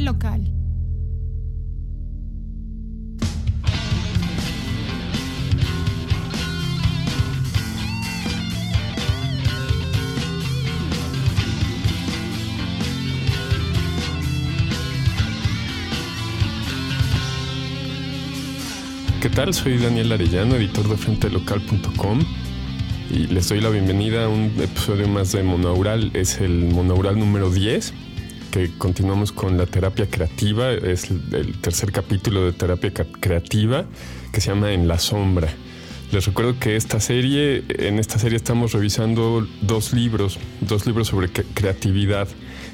Local. ¿Qué tal? Soy Daniel Arellano, editor de frentelocal.com y les doy la bienvenida a un episodio más de Monaural. Es el Monaural número 10, continuamos con la terapia creativa. Es el tercer capítulo de terapia creativa que se llama En la sombra. Les recuerdo que esta serie, en esta serie estamos revisando dos libros, dos libros sobre creatividad.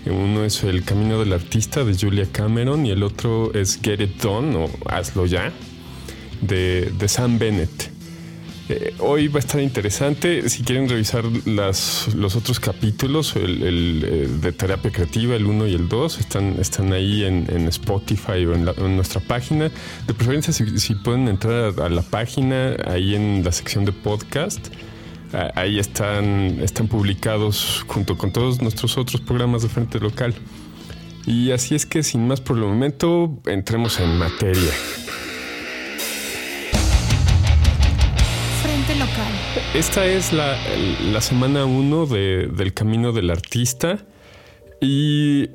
Uno es El Camino del Artista de Julia Cameron y el otro es Get It Done o Hazlo Ya de, Sam Bennett. Eh, hoy va a estar interesante. Si quieren revisar las, los otros capítulos, el, eh, de terapia creativa, el 1 y el 2, están, están ahí en, Spotify o en, nuestra página. De preferencia, si, pueden entrar a, la página, ahí en la sección de podcast, ahí están, están publicados junto con todos nuestros otros programas de frente local. Y así es que, sin más por el momento, entremos en materia. Esta es la, semana 1 de, del Camino del Artista. Y,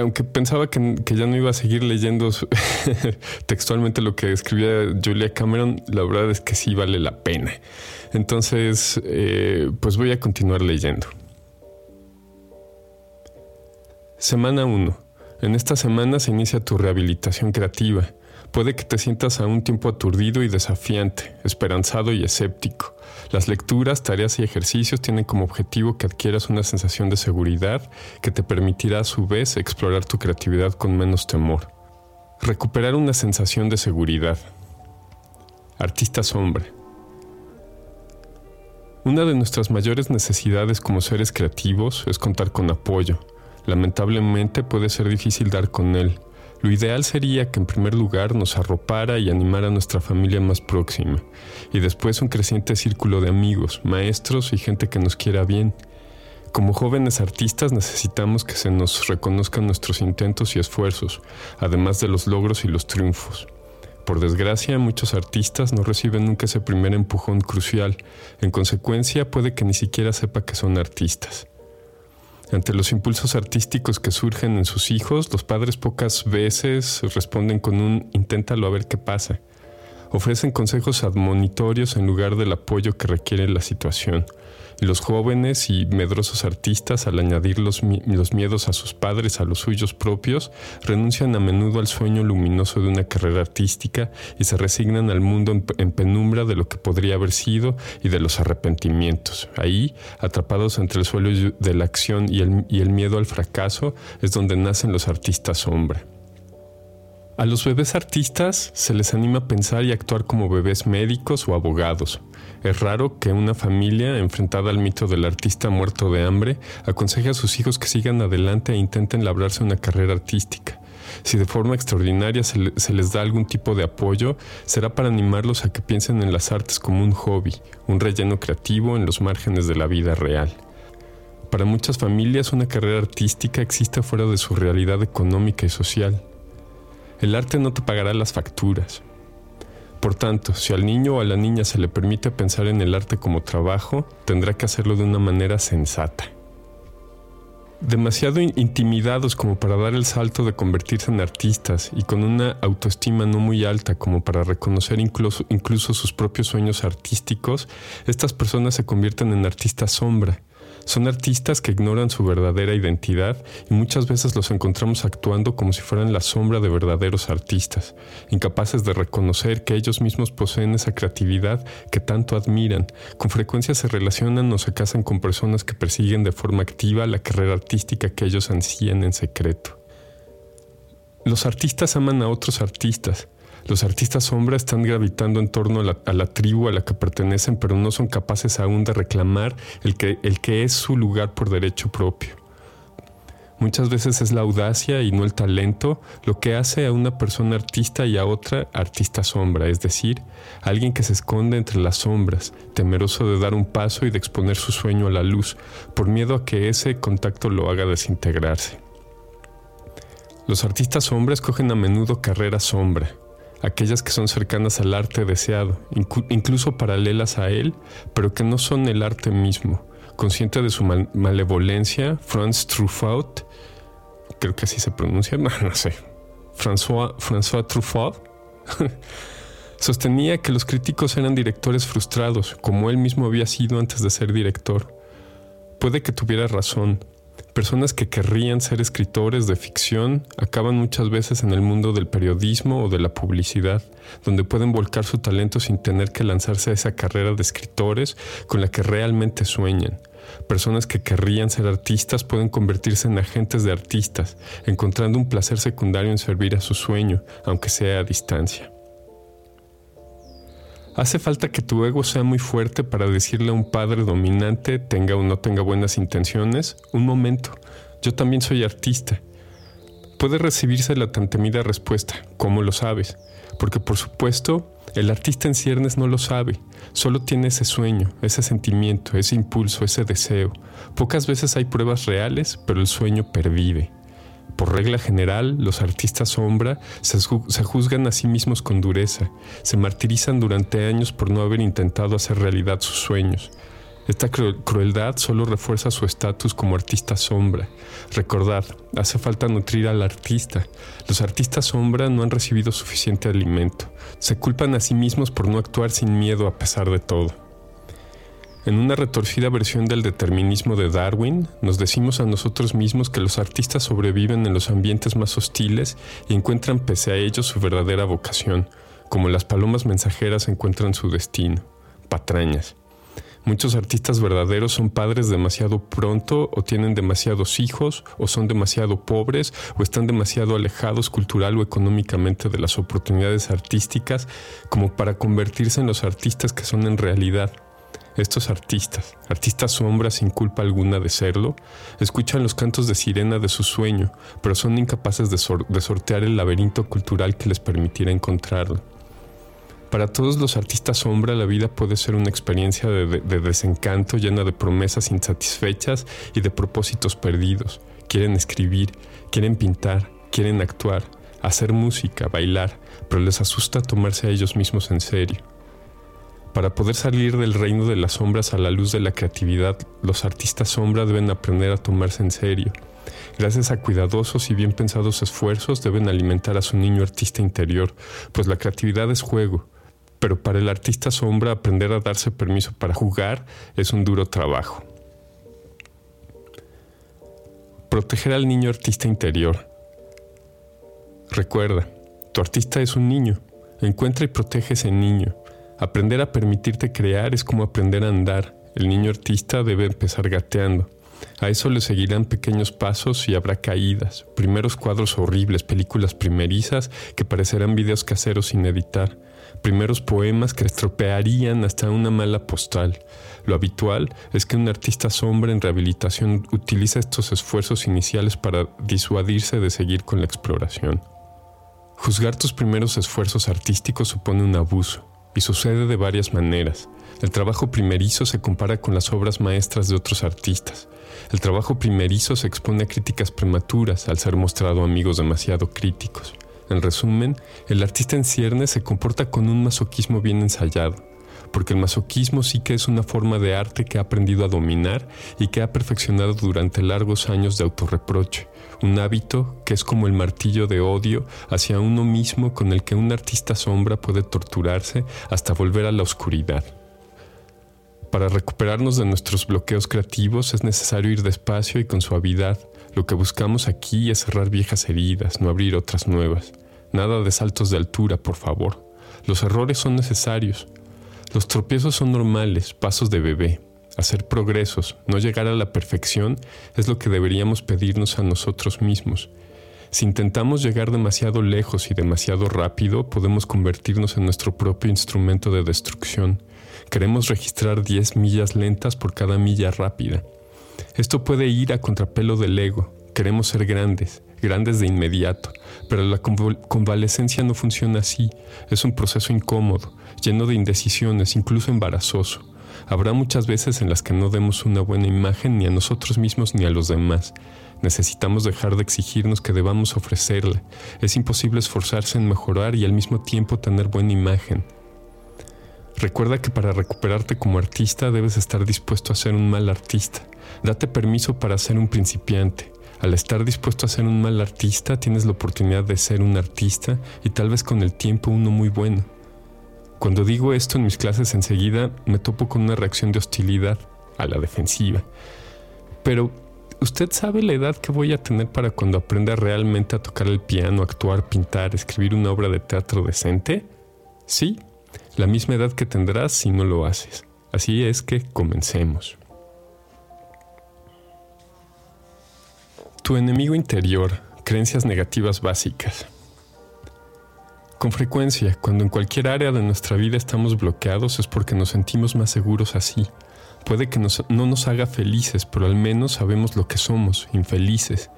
aunque pensaba que, ya no iba a seguir leyendo textualmente lo que escribía Julia Cameron, la verdad es que sí vale la pena. Entonces, eh, pues voy a continuar leyendo. Semana 1. En esta semana se inicia tu rehabilitación creativa. Puede que te sientas a un tiempo aturdido y desafiante, esperanzado y escéptico. Las lecturas, tareas y ejercicios tienen como objetivo que adquieras una sensación de seguridad que te permitirá a su vez explorar tu creatividad con menos temor. Recuperar una sensación de seguridad. Artista hombre. Una de nuestras mayores necesidades como seres creativos es contar con apoyo. Lamentablemente puede ser difícil dar con él, lo ideal sería que en primer lugar nos arropara y animara nuestra familia más próxima, y después un creciente círculo de amigos, maestros y gente que nos quiera bien. Como jóvenes artistas necesitamos que se nos reconozcan nuestros intentos y esfuerzos, además de los logros y los triunfos. Por desgracia, muchos artistas no reciben nunca ese primer empujón crucial, en consecuencia puede que ni siquiera sepa que son artistas. Ante los impulsos artísticos que surgen en sus hijos, los padres pocas veces responden con un inténtalo a ver qué pasa. Ofrecen consejos admonitorios en lugar del apoyo que requiere la situación los jóvenes y medrosos artistas, al añadir los, miedos a sus padres a los suyos propios, renuncian a menudo al sueño luminoso de una carrera artística y se resignan al mundo en, penumbra de lo que podría haber sido y de los arrepentimientos. Ahí, atrapados entre el suelo de la acción y el, y el miedo al fracaso, es donde nacen los artistas sombra. A los bebés artistas se les anima a pensar y actuar como bebés médicos o abogados. Es raro que una familia enfrentada al mito del artista muerto de hambre aconseje a sus hijos que sigan adelante e intenten labrarse una carrera artística. Si de forma extraordinaria se, les da algún tipo de apoyo, será para animarlos a que piensen en las artes como un hobby, un relleno creativo en los márgenes de la vida real. Para muchas familias una carrera artística existe fuera de su realidad económica y social. El arte no te pagará las facturas. Por tanto, si al niño o a la niña se le permite pensar en el arte como trabajo, tendrá que hacerlo de una manera sensata. Demasiado intimidados como para dar el salto de convertirse en artistas y con una autoestima no muy alta como para reconocer incluso, sus propios sueños artísticos, estas personas se convierten en artistas sombra son artistas que ignoran su verdadera identidad y muchas veces los encontramos actuando como si fueran la sombra de verdaderos artistas, incapaces de reconocer que ellos mismos poseen esa creatividad que tanto admiran. Con frecuencia se relacionan o se casan con personas que persiguen de forma activa la carrera artística que ellos ansían en secreto. Los artistas aman a otros artistas, los artistas sombra están gravitando en torno a la, tribu a la que pertenecen, pero no son capaces aún de reclamar el que, el que es su lugar por derecho propio. Muchas veces es la audacia y no el talento lo que hace a una persona artista y a otra artista sombra, es decir, alguien que se esconde entre las sombras, temeroso de dar un paso y de exponer su sueño a la luz, por miedo a que ese contacto lo haga desintegrarse. Los artistas sombra escogen a menudo carreras sombra, aquellas que son cercanas al arte deseado, incluso paralelas a él, pero que no son el arte mismo. Consciente de su malevolencia, Franz Truffaut, creo que así se pronuncia, no, sé, François, François Truffaut, sostenía que los críticos eran directores frustrados, como él mismo había sido antes de ser director. Puede que tuviera razón, Personas que querrían ser escritores de ficción acaban muchas veces en el mundo del periodismo o de la publicidad, donde pueden volcar su talento sin tener que lanzarse a esa carrera de escritores con la que realmente sueñan. Personas que querrían ser artistas pueden convertirse en agentes de artistas, encontrando un placer secundario en servir a su sueño, aunque sea a distancia. Hace falta que tu ego sea muy fuerte para decirle a un padre dominante, tenga o no tenga buenas intenciones, un momento, yo también soy artista. Puede recibirse la tan temida respuesta, ¿cómo lo sabes? Porque por supuesto, el artista en ciernes no lo sabe, solo tiene ese sueño, ese sentimiento, ese impulso, ese deseo. Pocas veces hay pruebas reales, pero el sueño pervive. Por regla general, los artistas sombra se, juzgan a sí mismos con dureza, se martirizan durante años por no haber intentado hacer realidad sus sueños. Esta crueldad solo refuerza su estatus como artista sombra. Recordad, hace falta nutrir al artista. Los artistas sombra no han recibido suficiente alimento. Se culpan a sí mismos por no actuar sin miedo a pesar de todo. En una retorcida versión del determinismo de Darwin, nos decimos a nosotros mismos que los artistas sobreviven en los ambientes más hostiles y encuentran pese a ellos su verdadera vocación, como las palomas mensajeras encuentran su destino, patrañas. Muchos artistas verdaderos son padres demasiado pronto o tienen demasiados hijos o son demasiado pobres o están demasiado alejados cultural o económicamente de las oportunidades artísticas como para convertirse en los artistas que son en realidad estos artistas, artistas sombras sin culpa alguna de serlo, escuchan los cantos de sirena de su sueño, pero son incapaces de, sortear el laberinto cultural que les permitiera encontrarlo. Para todos los artistas sombra, la vida puede ser una experiencia de, de, desencanto llena de promesas insatisfechas y de propósitos perdidos. Quieren escribir, quieren pintar, quieren actuar, hacer música, bailar, pero les asusta tomarse a ellos mismos en serio. Para poder salir del reino de las sombras a la luz de la creatividad, los artistas sombra deben aprender a tomarse en serio. Gracias a cuidadosos y bien pensados esfuerzos deben alimentar a su niño artista interior, pues la creatividad es juego. Pero para el artista sombra aprender a darse permiso para jugar es un duro trabajo. Proteger al niño artista interior. Recuerda, tu artista es un niño. Encuentra y protege ese niño. Aprender a permitirte crear es como aprender a andar. El niño artista debe empezar gateando. A eso le seguirán pequeños pasos y habrá caídas, primeros cuadros horribles, películas primerizas que parecerán videos caseros sin editar, primeros poemas que estropearían hasta una mala postal. Lo habitual es que un artista sombra en rehabilitación utiliza estos esfuerzos iniciales para disuadirse de seguir con la exploración. Juzgar tus primeros esfuerzos artísticos supone un abuso y sucede de varias maneras. El trabajo primerizo se compara con las obras maestras de otros artistas. El trabajo primerizo se expone a críticas prematuras al ser mostrado a amigos demasiado críticos. En resumen, el artista en ciernes se comporta con un masoquismo bien ensayado, porque el masoquismo sí que es una forma de arte que ha aprendido a dominar y que ha perfeccionado durante largos años de autorreproche, un hábito que es como el martillo de odio hacia uno mismo con el que un artista sombra puede torturarse hasta volver a la oscuridad. Para recuperarnos de nuestros bloqueos creativos es necesario ir despacio y con suavidad. Lo que buscamos aquí es cerrar viejas heridas, no abrir otras nuevas. Nada de saltos de altura, por favor. Los errores son necesarios. Los tropiezos son normales, pasos de bebé hacer progresos, no llegar a la perfección, es lo que deberíamos pedirnos a nosotros mismos. Si intentamos llegar demasiado lejos y demasiado rápido, podemos convertirnos en nuestro propio instrumento de destrucción. Queremos registrar 10 millas lentas por cada milla rápida. Esto puede ir a contrapelo del ego. Queremos ser grandes, grandes de inmediato, pero la convalescencia no funciona así. Es un proceso incómodo, lleno de indecisiones, incluso embarazoso. Habrá muchas veces en las que no demos una buena imagen ni a nosotros mismos ni a los demás. Necesitamos dejar de exigirnos que debamos ofrecerla. Es imposible esforzarse en mejorar y al mismo tiempo tener buena imagen. Recuerda que para recuperarte como artista debes estar dispuesto a ser un mal artista. Date permiso para ser un principiante. Al estar dispuesto a ser un mal artista, tienes la oportunidad de ser un artista y tal vez con el tiempo uno muy bueno. Cuando digo esto en mis clases enseguida me topo con una reacción de hostilidad a la defensiva. Pero, ¿usted sabe la edad que voy a tener para cuando aprenda realmente a tocar el piano, actuar, pintar, escribir una obra de teatro decente? Sí, la misma edad que tendrás si no lo haces. Así es que comencemos. Tu enemigo interior, creencias negativas básicas. Con frecuencia, cuando en cualquier área de nuestra vida estamos bloqueados es porque nos sentimos más seguros así. Puede que no nos haga felices, pero al menos sabemos lo que somos, infelices.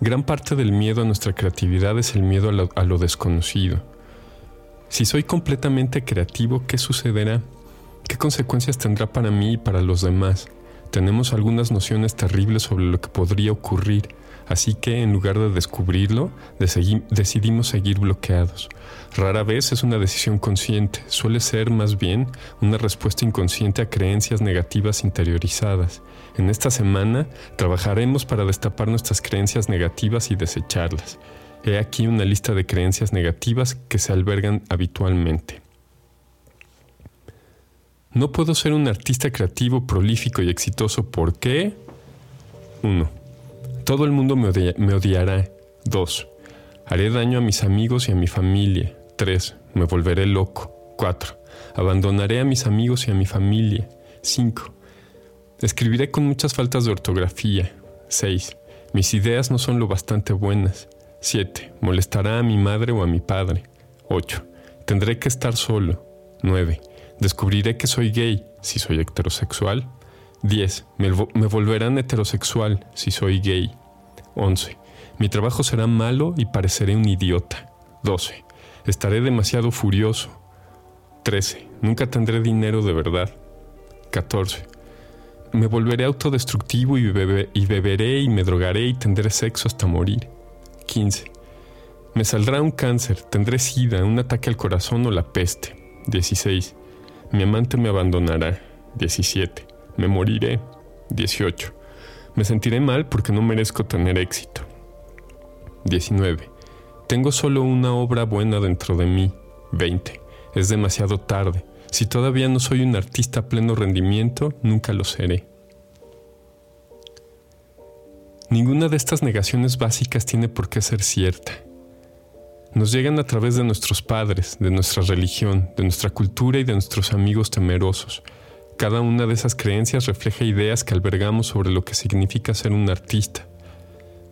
Gran parte del miedo a nuestra creatividad es el miedo a lo, desconocido. Si soy completamente creativo, ¿qué sucederá? ¿Qué consecuencias tendrá para mí y para los demás? Tenemos algunas nociones terribles sobre lo que podría ocurrir, Así que en lugar de descubrirlo, decidimos seguir bloqueados. Rara vez es una decisión consciente, suele ser más bien una respuesta inconsciente a creencias negativas interiorizadas. En esta semana trabajaremos para destapar nuestras creencias negativas y desecharlas. He aquí una lista de creencias negativas que se albergan habitualmente. No puedo ser un artista creativo, prolífico y exitoso porque... 1. Todo el mundo me, odiará. 2. Haré daño a mis amigos y a mi familia. 3. Me volveré loco. 4. Abandonaré a mis amigos y a mi familia. 5. Escribiré con muchas faltas de ortografía. 6. Mis ideas no son lo bastante buenas. 7. Molestará a mi madre o a mi padre. 8. Tendré que estar solo. 9. Descubriré que soy gay si soy heterosexual. 10. Me, me, volverán heterosexual si soy gay. 11. Mi trabajo será malo y pareceré un idiota. 12. Estaré demasiado furioso. 13. Nunca tendré dinero de verdad. 14. Me volveré autodestructivo y, y beberé y me drogaré y tendré sexo hasta morir. 15. Me saldrá un cáncer, tendré sida, un ataque al corazón o la peste. 16. Mi amante me abandonará. 17. Me moriré. 18. Me sentiré mal porque no merezco tener éxito. 19. Tengo solo una obra buena dentro de mí. 20. Es demasiado tarde. Si todavía no soy un artista a pleno rendimiento, nunca lo seré. Ninguna de estas negaciones básicas tiene por qué ser cierta. Nos llegan a través de nuestros padres, de nuestra religión, de nuestra cultura y de nuestros amigos temerosos, cada una de esas creencias refleja ideas que albergamos sobre lo que significa ser un artista.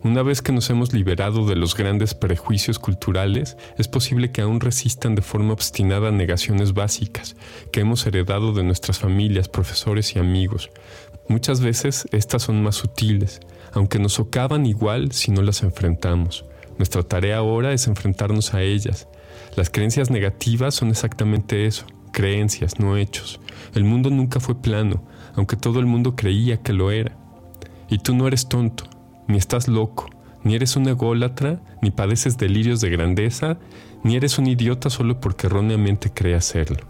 Una vez que nos hemos liberado de los grandes prejuicios culturales, es posible que aún resistan de forma obstinada negaciones básicas que hemos heredado de nuestras familias, profesores y amigos. Muchas veces estas son más sutiles, aunque nos socavan igual si no las enfrentamos. Nuestra tarea ahora es enfrentarnos a ellas. Las creencias negativas son exactamente eso, creencias, no hechos. El mundo nunca fue plano, aunque todo el mundo creía que lo era. Y tú no eres tonto, ni estás loco, ni eres un ególatra, ni padeces delirios de grandeza, ni eres un idiota solo porque erróneamente creas serlo.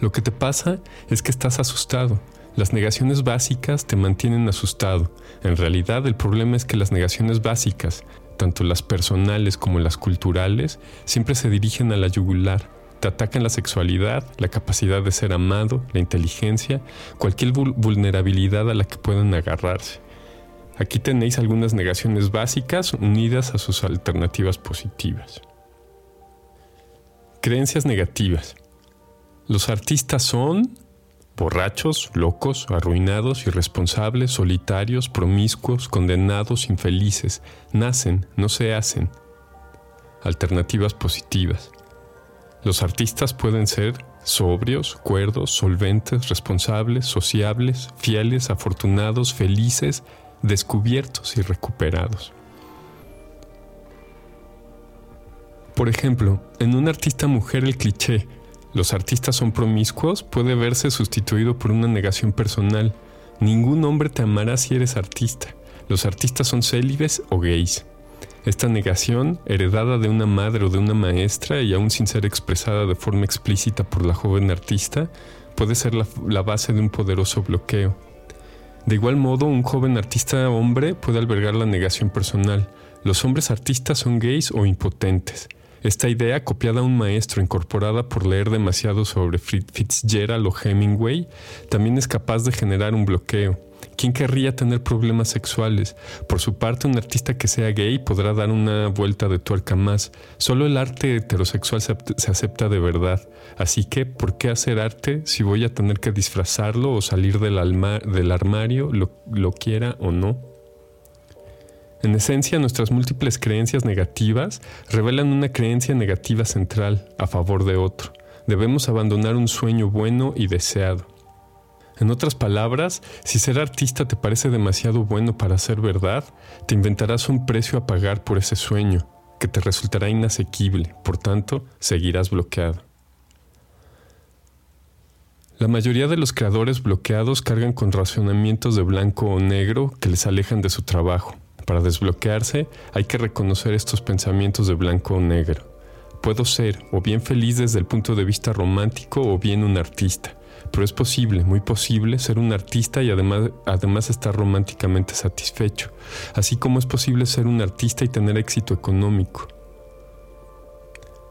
Lo que te pasa es que estás asustado. Las negaciones básicas te mantienen asustado. En realidad el problema es que las negaciones básicas, tanto las personales como las culturales, siempre se dirigen a la yugular, atacan la sexualidad, la capacidad de ser amado, la inteligencia, cualquier vulnerabilidad a la que puedan agarrarse. Aquí tenéis algunas negaciones básicas unidas a sus alternativas positivas. Creencias negativas. Los artistas son borrachos, locos, arruinados, irresponsables, solitarios, promiscuos, condenados, infelices. Nacen, no se hacen. Alternativas positivas. Los artistas pueden ser sobrios, cuerdos, solventes, responsables, sociables, fieles, afortunados, felices, descubiertos y recuperados. Por ejemplo, en un artista mujer el cliché, los artistas son promiscuos, puede verse sustituido por una negación personal. Ningún hombre te amará si eres artista. Los artistas son célibes o gays. Esta negación, heredada de una madre o de una maestra y aún sin ser expresada de forma explícita por la joven artista, puede ser la, base de un poderoso bloqueo. De igual modo, un joven artista hombre puede albergar la negación personal. Los hombres artistas son gays o impotentes. Esta idea, copiada a un maestro, incorporada por leer demasiado sobre Fitzgerald o Hemingway, también es capaz de generar un bloqueo. ¿Quién querría tener problemas sexuales? Por su parte, un artista que sea gay podrá dar una vuelta de tuerca más. Solo el arte heterosexual se, acepta de verdad. Así que, ¿por qué hacer arte si voy a tener que disfrazarlo o salir del, armario, lo quiera o no? En esencia, nuestras múltiples creencias negativas revelan una creencia negativa central a favor de otro. Debemos abandonar un sueño bueno y deseado. En otras palabras, si ser artista te parece demasiado bueno para ser verdad, te inventarás un precio a pagar por ese sueño, que te resultará inasequible, por tanto, seguirás bloqueado. La mayoría de los creadores bloqueados cargan con racionamientos de blanco o negro que les alejan de su trabajo. Para desbloquearse hay que reconocer estos pensamientos de blanco o negro. Puedo ser o bien feliz desde el punto de vista romántico o bien un artista pero es posible, muy posible, ser un artista y además, además estar románticamente satisfecho, así como es posible ser un artista y tener éxito económico.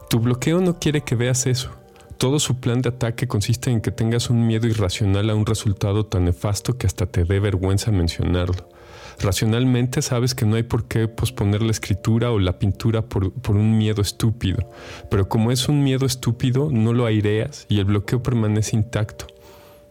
Tu bloqueo no quiere que veas eso. Todo su plan de ataque consiste en que tengas un miedo irracional a un resultado tan nefasto que hasta te dé vergüenza mencionarlo. Racionalmente sabes que no hay por qué posponer la escritura o la pintura por, un miedo estúpido, pero como es un miedo estúpido, no lo aireas y el bloqueo permanece intacto.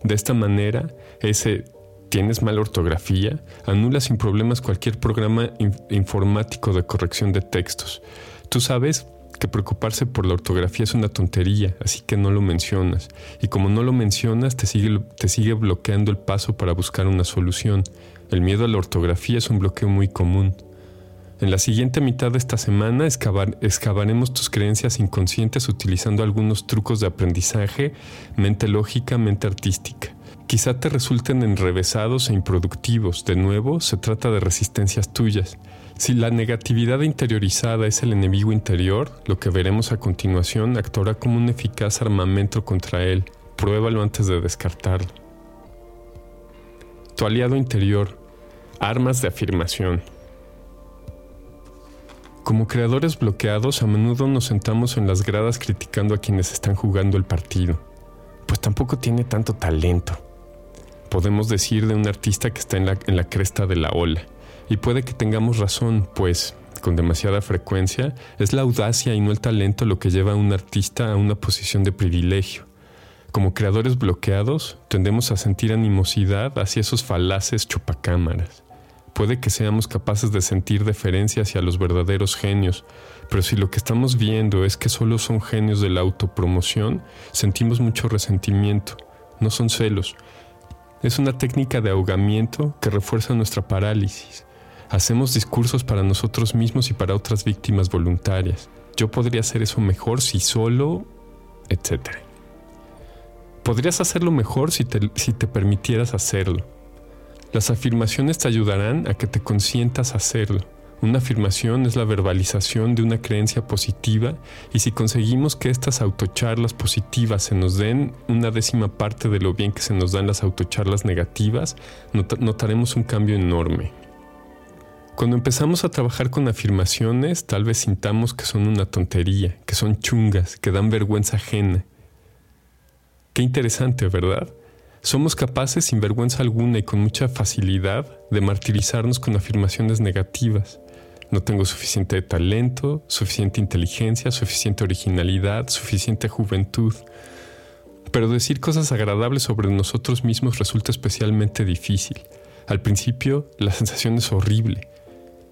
De esta manera, ese tienes mala ortografía anula sin problemas cualquier programa informático de corrección de textos. Tú sabes que preocuparse por la ortografía es una tontería, así que no lo mencionas. Y como no lo mencionas, te sigue, te sigue bloqueando el paso para buscar una solución. El miedo a la ortografía es un bloqueo muy común. En la siguiente mitad de esta semana excavaremos tus creencias inconscientes utilizando algunos trucos de aprendizaje, mente lógica, mente artística. Quizá te resulten enrevesados e improductivos. De nuevo, se trata de resistencias tuyas. Si la negatividad interiorizada es el enemigo interior, lo que veremos a continuación actuará como un eficaz armamento contra él. Pruébalo antes de descartarlo. Tu aliado interior Armas de afirmación. Como creadores bloqueados, a menudo nos sentamos en las gradas criticando a quienes están jugando el partido, pues tampoco tiene tanto talento. Podemos decir de un artista que está en la, cresta de la ola, y puede que tengamos razón, pues con demasiada frecuencia es la audacia y no el talento lo que lleva a un artista a una posición de privilegio. Como creadores bloqueados, tendemos a sentir animosidad hacia esos falaces chupacámaras. Puede que seamos capaces de sentir deferencia hacia los verdaderos genios, pero si lo que estamos viendo es que solo son genios de la autopromoción, sentimos mucho resentimiento. No son celos. Es una técnica de ahogamiento que refuerza nuestra parálisis. Hacemos discursos para nosotros mismos y para otras víctimas voluntarias. Yo podría hacer eso mejor si solo, etc. Podrías hacerlo mejor si te, si te permitieras hacerlo. Las afirmaciones te ayudarán a que te consientas hacerlo. Una afirmación es la verbalización de una creencia positiva y si conseguimos que estas autocharlas positivas se nos den una décima parte de lo bien que se nos dan las autocharlas negativas, notaremos un cambio enorme. Cuando empezamos a trabajar con afirmaciones, tal vez sintamos que son una tontería, que son chungas, que dan vergüenza ajena. Qué interesante, ¿verdad? Somos capaces sin vergüenza alguna y con mucha facilidad de martirizarnos con afirmaciones negativas. No tengo suficiente talento, suficiente inteligencia, suficiente originalidad, suficiente juventud. Pero decir cosas agradables sobre nosotros mismos resulta especialmente difícil. Al principio, la sensación es horrible.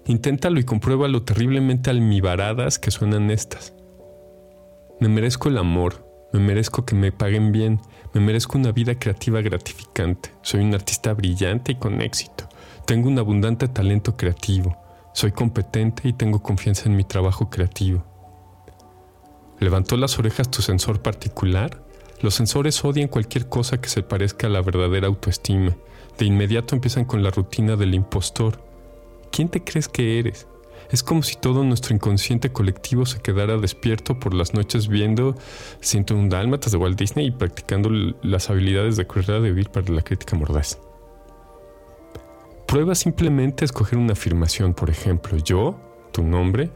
Inténtalo y comprueba lo terriblemente almibaradas que suenan estas. Me merezco el amor, me merezco que me paguen bien, me merezco una vida creativa gratificante. Soy un artista brillante y con éxito. Tengo un abundante talento creativo. Soy competente y tengo confianza en mi trabajo creativo. ¿Levantó las orejas tu sensor particular? Los sensores odian cualquier cosa que se parezca a la verdadera autoestima. De inmediato empiezan con la rutina del impostor. ¿quién te crees que eres? Es como si todo nuestro inconsciente colectivo se quedara despierto por las noches viendo un Dálmatas de Walt Disney y practicando las habilidades de Cruella de Vil para la crítica mordaz. Prueba simplemente escoger una afirmación, por ejemplo, yo, tu nombre,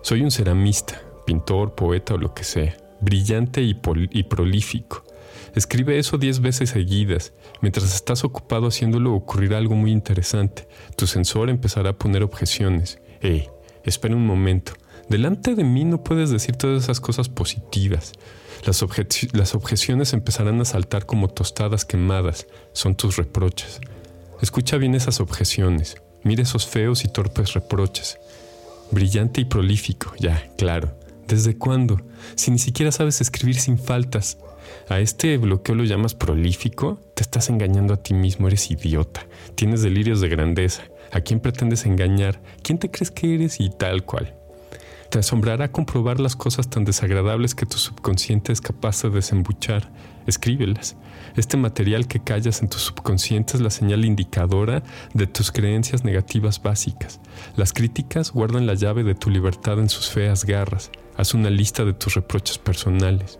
soy un ceramista, pintor, poeta o lo que sea, brillante y, y prolífico. Escribe eso diez veces seguidas. Mientras estás ocupado haciéndolo ocurrirá algo muy interesante. Tu sensor empezará a poner objeciones. Hey, espera un momento. Delante de mí no puedes decir todas esas cosas positivas. Las, las objeciones empezarán a saltar como tostadas quemadas. Son tus reproches. Escucha bien esas objeciones. Mira esos feos y torpes reproches. Brillante y prolífico, ya, claro. ¿Desde cuándo? Si ni siquiera sabes escribir sin faltas. A este bloqueo lo llamas prolífico, te estás engañando a ti mismo, eres idiota, tienes delirios de grandeza. ¿A quién pretendes engañar? ¿Quién te crees que eres y tal cual? Te asombrará comprobar las cosas tan desagradables que tu subconsciente es capaz de desembuchar. Escríbelas. Este material que callas en tu subconsciente es la señal indicadora de tus creencias negativas básicas. Las críticas guardan la llave de tu libertad en sus feas garras. Haz una lista de tus reproches personales.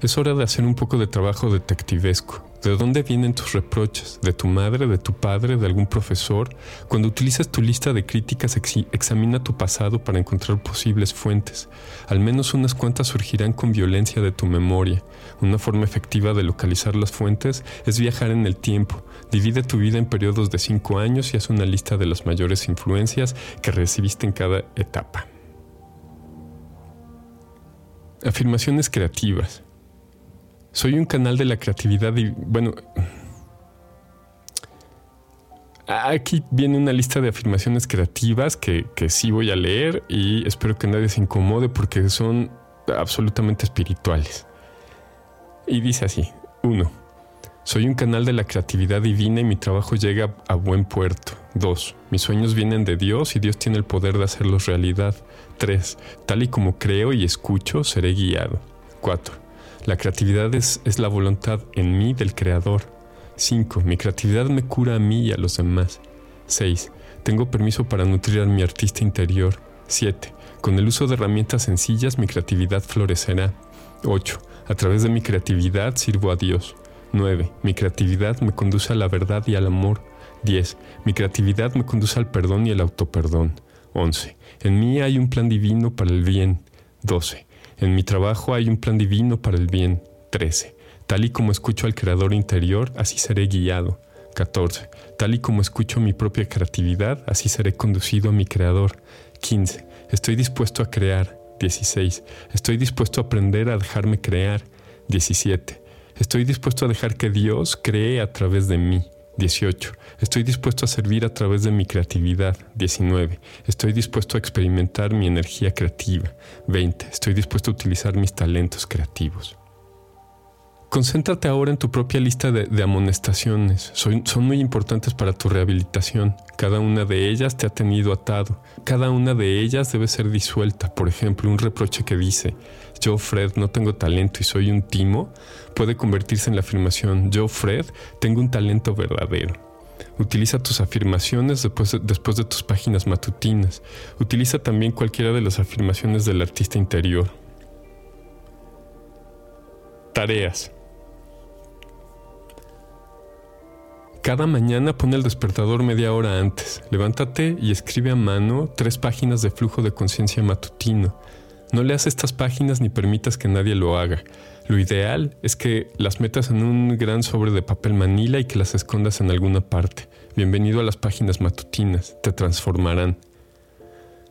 Es hora de hacer un poco de trabajo detectivesco. ¿De dónde vienen tus reproches? ¿De tu madre, de tu padre, de algún profesor? Cuando utilices tu lista de críticas, examina tu pasado para encontrar posibles fuentes. Al menos unas cuantas surgirán con violencia de tu memoria. Una forma efectiva de localizar las fuentes es viajar en el tiempo. Divide tu vida en periodos de cinco años y haz una lista de las mayores influencias que recibiste en cada etapa. Afirmaciones creativas. Soy un canal de la creatividad y bueno, aquí viene una lista de afirmaciones creativas que, que sí voy a leer y espero que nadie se incomode porque son absolutamente espirituales. Y dice así, 1. Soy un canal de la creatividad divina y mi trabajo llega a buen puerto. 2. Mis sueños vienen de Dios y Dios tiene el poder de hacerlos realidad. 3. Tal y como creo y escucho, seré guiado. 4. La creatividad es, la voluntad en mí del creador. 5. Mi creatividad me cura a mí y a los demás. 6. Tengo permiso para nutrir a mi artista interior. 7. Con el uso de herramientas sencillas mi creatividad florecerá. 8. A través de mi creatividad sirvo a Dios. 9. Mi creatividad me conduce a la verdad y al amor. 10. Mi creatividad me conduce al perdón y al autoperdón. 11. En mí hay un plan divino para el bien. 12. En mi trabajo hay un plan divino para el bien. 13. Tal y como escucho al creador interior, así seré guiado. 14. Tal y como escucho mi propia creatividad, así seré conducido a mi creador. 15. Estoy dispuesto a crear. 16. Estoy dispuesto a aprender a dejarme crear. 17. Estoy dispuesto a dejar que Dios cree a través de mí. 18. Estoy dispuesto a servir a través de mi creatividad. 19. Estoy dispuesto a experimentar mi energía creativa. 20. Estoy dispuesto a utilizar mis talentos creativos. Concéntrate ahora en tu propia lista de, amonestaciones. son muy importantes para tu rehabilitación. Cada una de ellas te ha tenido atado. Cada una de ellas debe ser disuelta. Por ejemplo, un reproche que dice, yo Fred no tengo talento y soy un timo, puede convertirse en la afirmación, yo Fred tengo un talento verdadero. Utiliza tus afirmaciones después después de tus páginas matutinas. Utiliza también cualquiera de las afirmaciones del artista interior. Tareas. Cada mañana pone el despertador media hora antes. Levántate y escribe a mano tres páginas de flujo de conciencia matutino. No leas estas páginas ni permitas que nadie lo haga. Lo ideal es que las metas en un gran sobre de papel manila y que las escondas en alguna parte. Bienvenido a las páginas matutinas, te transformarán.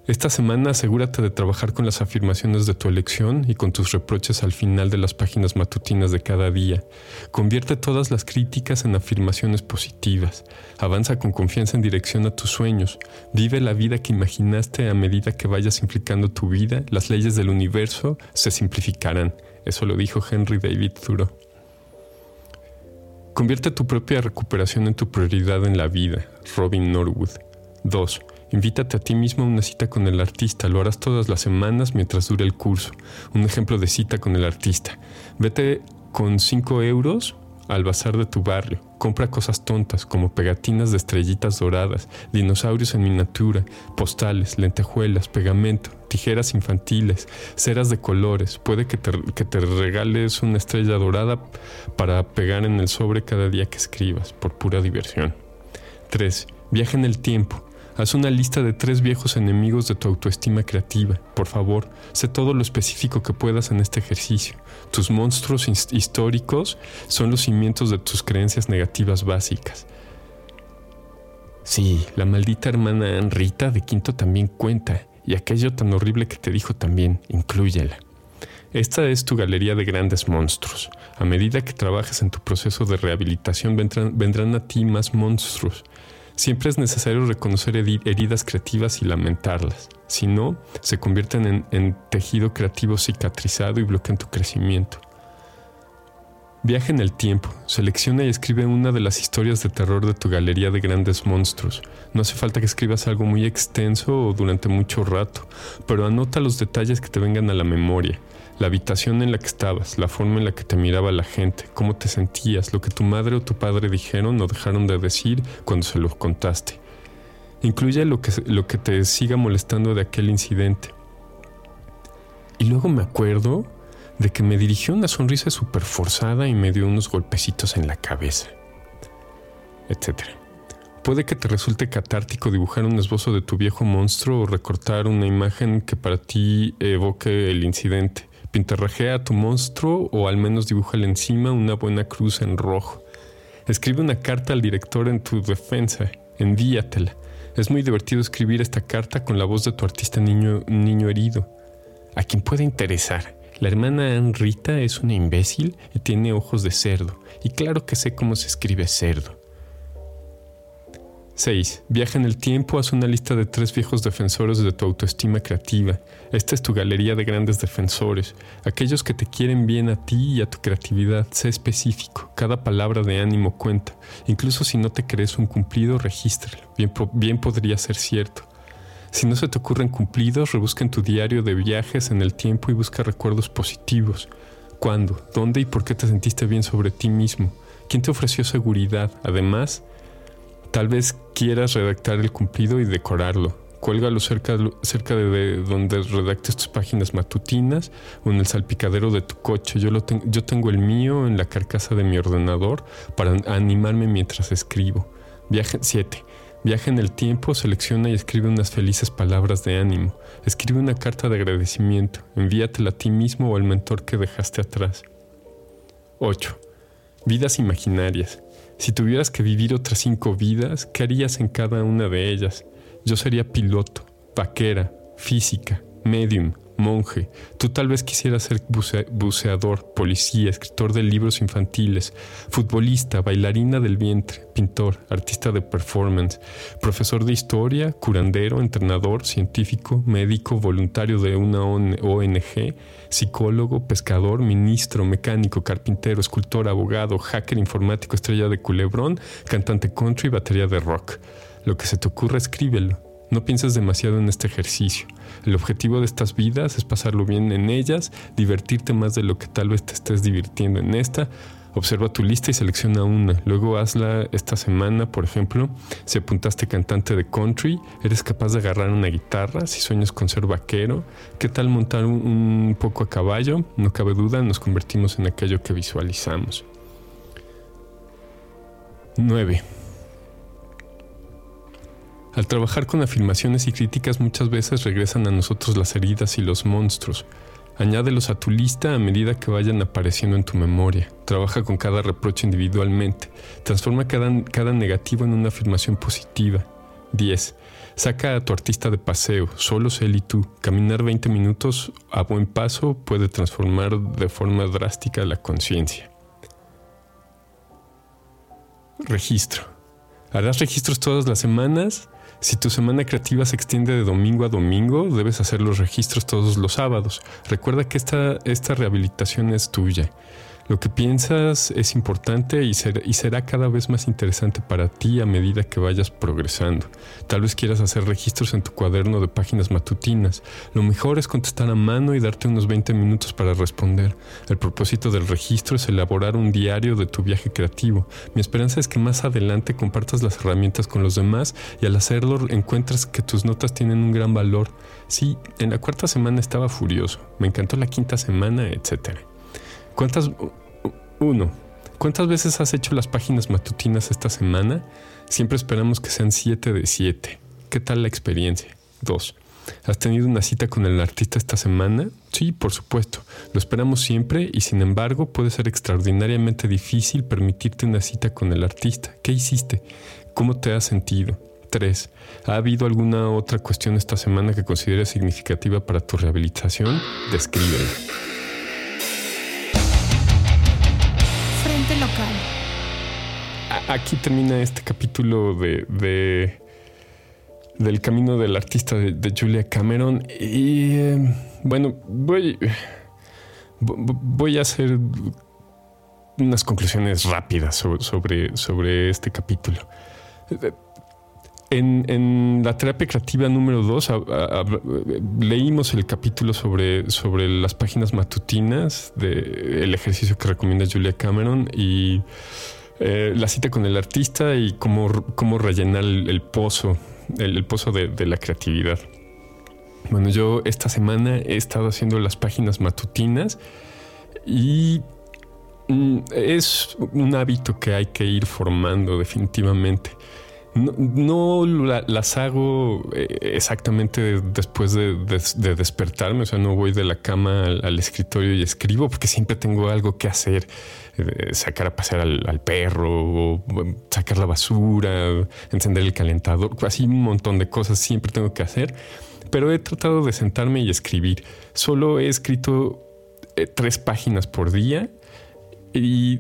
Esta semana asegúrate de trabajar con las afirmaciones de tu elección y con tus reproches al final de las páginas matutinas de cada día. Convierte todas las críticas en afirmaciones positivas. Avanza con confianza en dirección a tus sueños. Vive la vida que imaginaste a medida que vayas simplificando tu vida. Las leyes del universo se simplificarán. Eso lo dijo Henry David Thoreau. Convierte tu propia recuperación en tu prioridad en la vida. Robin Norwood. 2. Invítate a ti mismo a una cita con el artista. Lo harás todas las semanas mientras dure el curso. Un ejemplo de cita con el artista. Vete con 5 euros al bazar de tu barrio, compra cosas tontas como pegatinas de estrellitas doradas, dinosaurios en miniatura, postales, lentejuelas, pegamento, tijeras infantiles, ceras de colores. Puede que te, regales una estrella dorada para pegar en el sobre cada día que escribas, por pura diversión. 3. Viaja en el tiempo. Haz una lista de tres viejos enemigos de tu autoestima creativa. Por favor, sé todo lo específico que puedas en este ejercicio. Tus monstruos históricos son los cimientos de tus creencias negativas básicas. Sí, la maldita hermana Rita de Quinto también cuenta, y aquello tan horrible que te dijo también, inclúyela. Esta es tu galería de grandes monstruos. A medida que trabajes en tu proceso de rehabilitación vendrán, vendrán a ti más monstruos. Siempre es necesario reconocer heridas creativas y lamentarlas. Si no, se convierten en, tejido creativo cicatrizado y bloquean tu crecimiento. Viaja en el tiempo, selecciona y escribe una de las historias de terror de tu galería de grandes monstruos. No hace falta que escribas algo muy extenso o durante mucho rato, pero anota los detalles que te vengan a la memoria la habitación en la que estabas, la forma en la que te miraba la gente, cómo te sentías, lo que tu madre o tu padre dijeron o dejaron de decir cuando se lo contaste. Incluye lo que, lo que te siga molestando de aquel incidente. Y luego me acuerdo de que me dirigió una sonrisa súper forzada y me dio unos golpecitos en la cabeza, etc. Puede que te resulte catártico dibujar un esbozo de tu viejo monstruo o recortar una imagen que para ti evoque el incidente. Pintarrajea a tu monstruo o al menos dibújale encima una buena cruz en rojo. Escribe una carta al director en tu defensa, envíatela. Es muy divertido escribir esta carta con la voz de tu artista niño, niño herido. A quien puede interesar. La hermana Rita es una imbécil y tiene ojos de cerdo. Y claro que sé cómo se escribe cerdo. 6. Viaja en el tiempo, haz una lista de tres viejos defensores de tu autoestima creativa. Esta es tu galería de grandes defensores, aquellos que te quieren bien a ti y a tu creatividad. Sé específico, cada palabra de ánimo cuenta. Incluso si no te crees un cumplido, regístralo. Bien, bien podría ser cierto. Si no se te ocurren cumplidos, rebusca en tu diario de viajes en el tiempo y busca recuerdos positivos. ¿Cuándo? ¿Dónde y por qué te sentiste bien sobre ti mismo? ¿Quién te ofreció seguridad? Además, Tal vez quieras redactar el cumplido y decorarlo. Cuélgalo cerca, cerca de, donde redactes tus páginas matutinas o en el salpicadero de tu coche. Yo, lo yo tengo el mío en la carcasa de mi ordenador para animarme mientras escribo. Viaje 7. Viaja en el tiempo, selecciona y escribe unas felices palabras de ánimo. Escribe una carta de agradecimiento. Envíatela a ti mismo o al mentor que dejaste atrás. 8. Vidas imaginarias. Si tuvieras que vivir otras cinco vidas, ¿qué harías en cada una de ellas? Yo sería piloto, vaquera, física, medium, monje. Tú tal vez quisieras ser buceador, policía, escritor de libros infantiles, futbolista, bailarina del vientre, pintor, artista de performance, profesor de historia, curandero, entrenador, científico, médico, voluntario de una ONG, psicólogo, pescador, ministro, mecánico, carpintero, escultor, abogado, hacker informático, estrella de culebrón, cantante country, batería de rock. Lo que se te ocurra, escríbelo. No pienses demasiado en este ejercicio. El objetivo de estas vidas es pasarlo bien en ellas, divertirte más de lo que tal vez te estés divirtiendo en esta Observa tu lista y selecciona una. Luego hazla esta semana, por ejemplo. Si apuntaste cantante de country, eres capaz de agarrar una guitarra. Si sueñas con ser vaquero, ¿qué tal montar un, poco a caballo? No cabe duda, nos convertimos en aquello que visualizamos. 9. Al trabajar con afirmaciones y críticas muchas veces regresan a nosotros las heridas y los monstruos. Añádelos a tu lista a medida que vayan apareciendo en tu memoria. Trabaja con cada reproche individualmente. Transforma cada, cada negativo en una afirmación positiva. 10. Saca a tu artista de paseo, solo él y tú. Caminar 20 minutos a buen paso puede transformar de forma drástica la conciencia. Registro. Harás registros todas las semanas si tu semana creativa se extiende de domingo a domingo, debes hacer los registros todos los sábados. Recuerda que esta, esta rehabilitación es tuya. Lo que piensas es importante y, y, será cada vez más interesante para ti a medida que vayas progresando. Tal vez quieras hacer registros en tu cuaderno de páginas matutinas. Lo mejor es contestar a mano y darte unos 20 minutos para responder. El propósito del registro es elaborar un diario de tu viaje creativo. Mi esperanza es que más adelante compartas las herramientas con los demás y al hacerlo encuentres que tus notas tienen un gran valor. Sí, en la cuarta semana estaba furioso. Me encantó la quinta semana, etcétera. ¿Cuántas... Uno, ¿cuántas veces has hecho las páginas matutinas esta semana? Siempre esperamos que sean siete de siete. ¿Qué tal la experiencia? Dos, ¿has tenido una cita con el artista esta semana? Sí, por supuesto. Lo esperamos siempre y sin embargo puede ser extraordinariamente difícil permitirte una cita con el artista. ¿Qué hiciste? ¿Cómo te has sentido? 3. ¿Ha habido alguna otra cuestión esta semana que consideres significativa para tu rehabilitación? Descríbela. Aquí termina este capítulo de, del camino del artista de, Julia Cameron. Y eh, bueno, voy, voy a hacer unas conclusiones rápidas sobre, sobre, este capítulo. En, la terapia creativa número 2 leímos el capítulo sobre, sobre las páginas matutinas del ejercicio que recomienda Julia Cameron y eh, la cita con el artista y cómo, cómo rellenar el, pozo, el, pozo de, la creatividad. Bueno, yo esta semana he estado haciendo las páginas matutinas y mm, es un hábito que hay que ir formando definitivamente. No, las hago eh, exactamente después de, despertarme, o sea, no voy de la cama al, escritorio y escribo porque siempre tengo algo que hacer, eh, sacar a pasear al, perro, sacar la basura, encender el calentador, así un montón de cosas siempre tengo que hacer, pero he tratado de sentarme y escribir. Solo he escrito eh, tres páginas por día y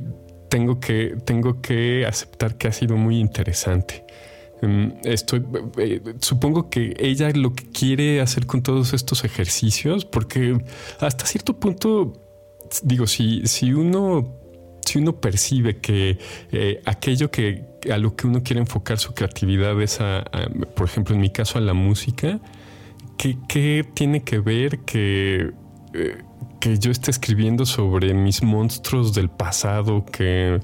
tengo que, tengo que aceptar que ha sido muy interesante. Em, estoy, eh, supongo que ella lo que quiere hacer con todos estos ejercicios, porque hasta cierto punto, digo, si, si uno si uno percibe que eh, aquello que a lo que uno quiere enfocar su creatividad es a, por ejemplo, en mi caso, a la música, ¿qué, tiene que ver que, eh, que yo esté escribiendo sobre mis monstruos del pasado que,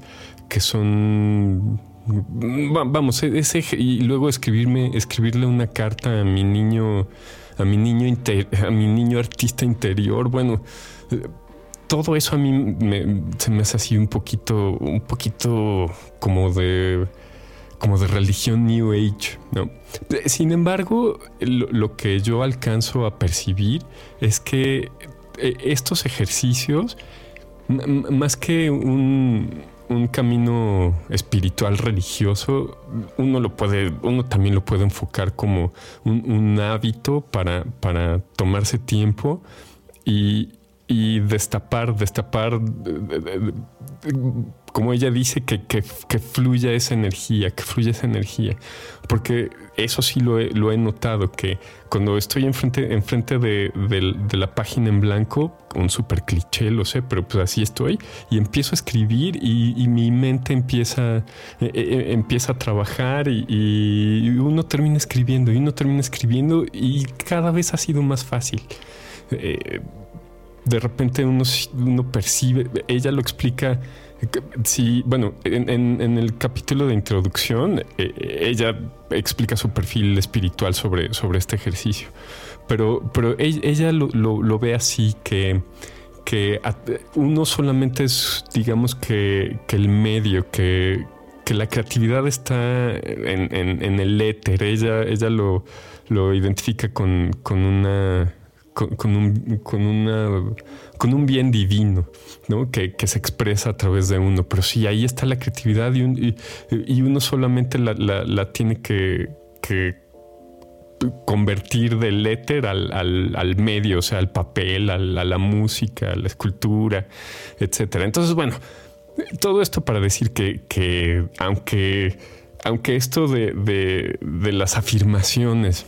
que son vamos, e-, ese y luego escribirme, escribirle una carta a mi niño, a mi niño a mi niño artista interior. Bueno, todo eso a mí se me hace así un poquito, un poquito como de como de religión New Age, ¿no? Sin embargo, lo que yo alcanzo a percibir es que e-, estos ejercicios, más que un, un camino espiritual religioso, uno lo puede, uno también lo puede enfocar como un, hábito para, para tomarse tiempo y, y destapar, destapar, como ella dice, que, que, fluya esa energía, que fluya esa energía. Porque eso sí lo he, lo he notado, que cuando estoy enfrente, enfrente de, de, la página en blanco, un super cliché, lo sé, pero pues así estoy, y empiezo a escribir y, mi mente empieza, e, e, e, empieza a trabajar y, y uno termina escribiendo y uno termina escribiendo y cada vez ha sido más fácil. Eh, de repente uno, uno percibe, ella lo explica, si, bueno, en, el capítulo de introducción, eh, ella explica su perfil espiritual sobre, sobre este ejercicio, pero, pero ella, lo, ve así que que uno solamente es, digamos que, el medio, que, que, la creatividad está en, el éter. Ella, ella lo, lo identifica con, con una con, un, con, una, con un bien divino, ¿no? Que, se expresa a través de uno. Pero sí, ahí está la creatividad y, y, uno solamente la, tiene que, convertir del éter al, medio, o sea, al papel, a la música, a la escultura, etcétera. Entonces, bueno, todo esto para decir que, aunque, aunque esto de, de las afirmaciones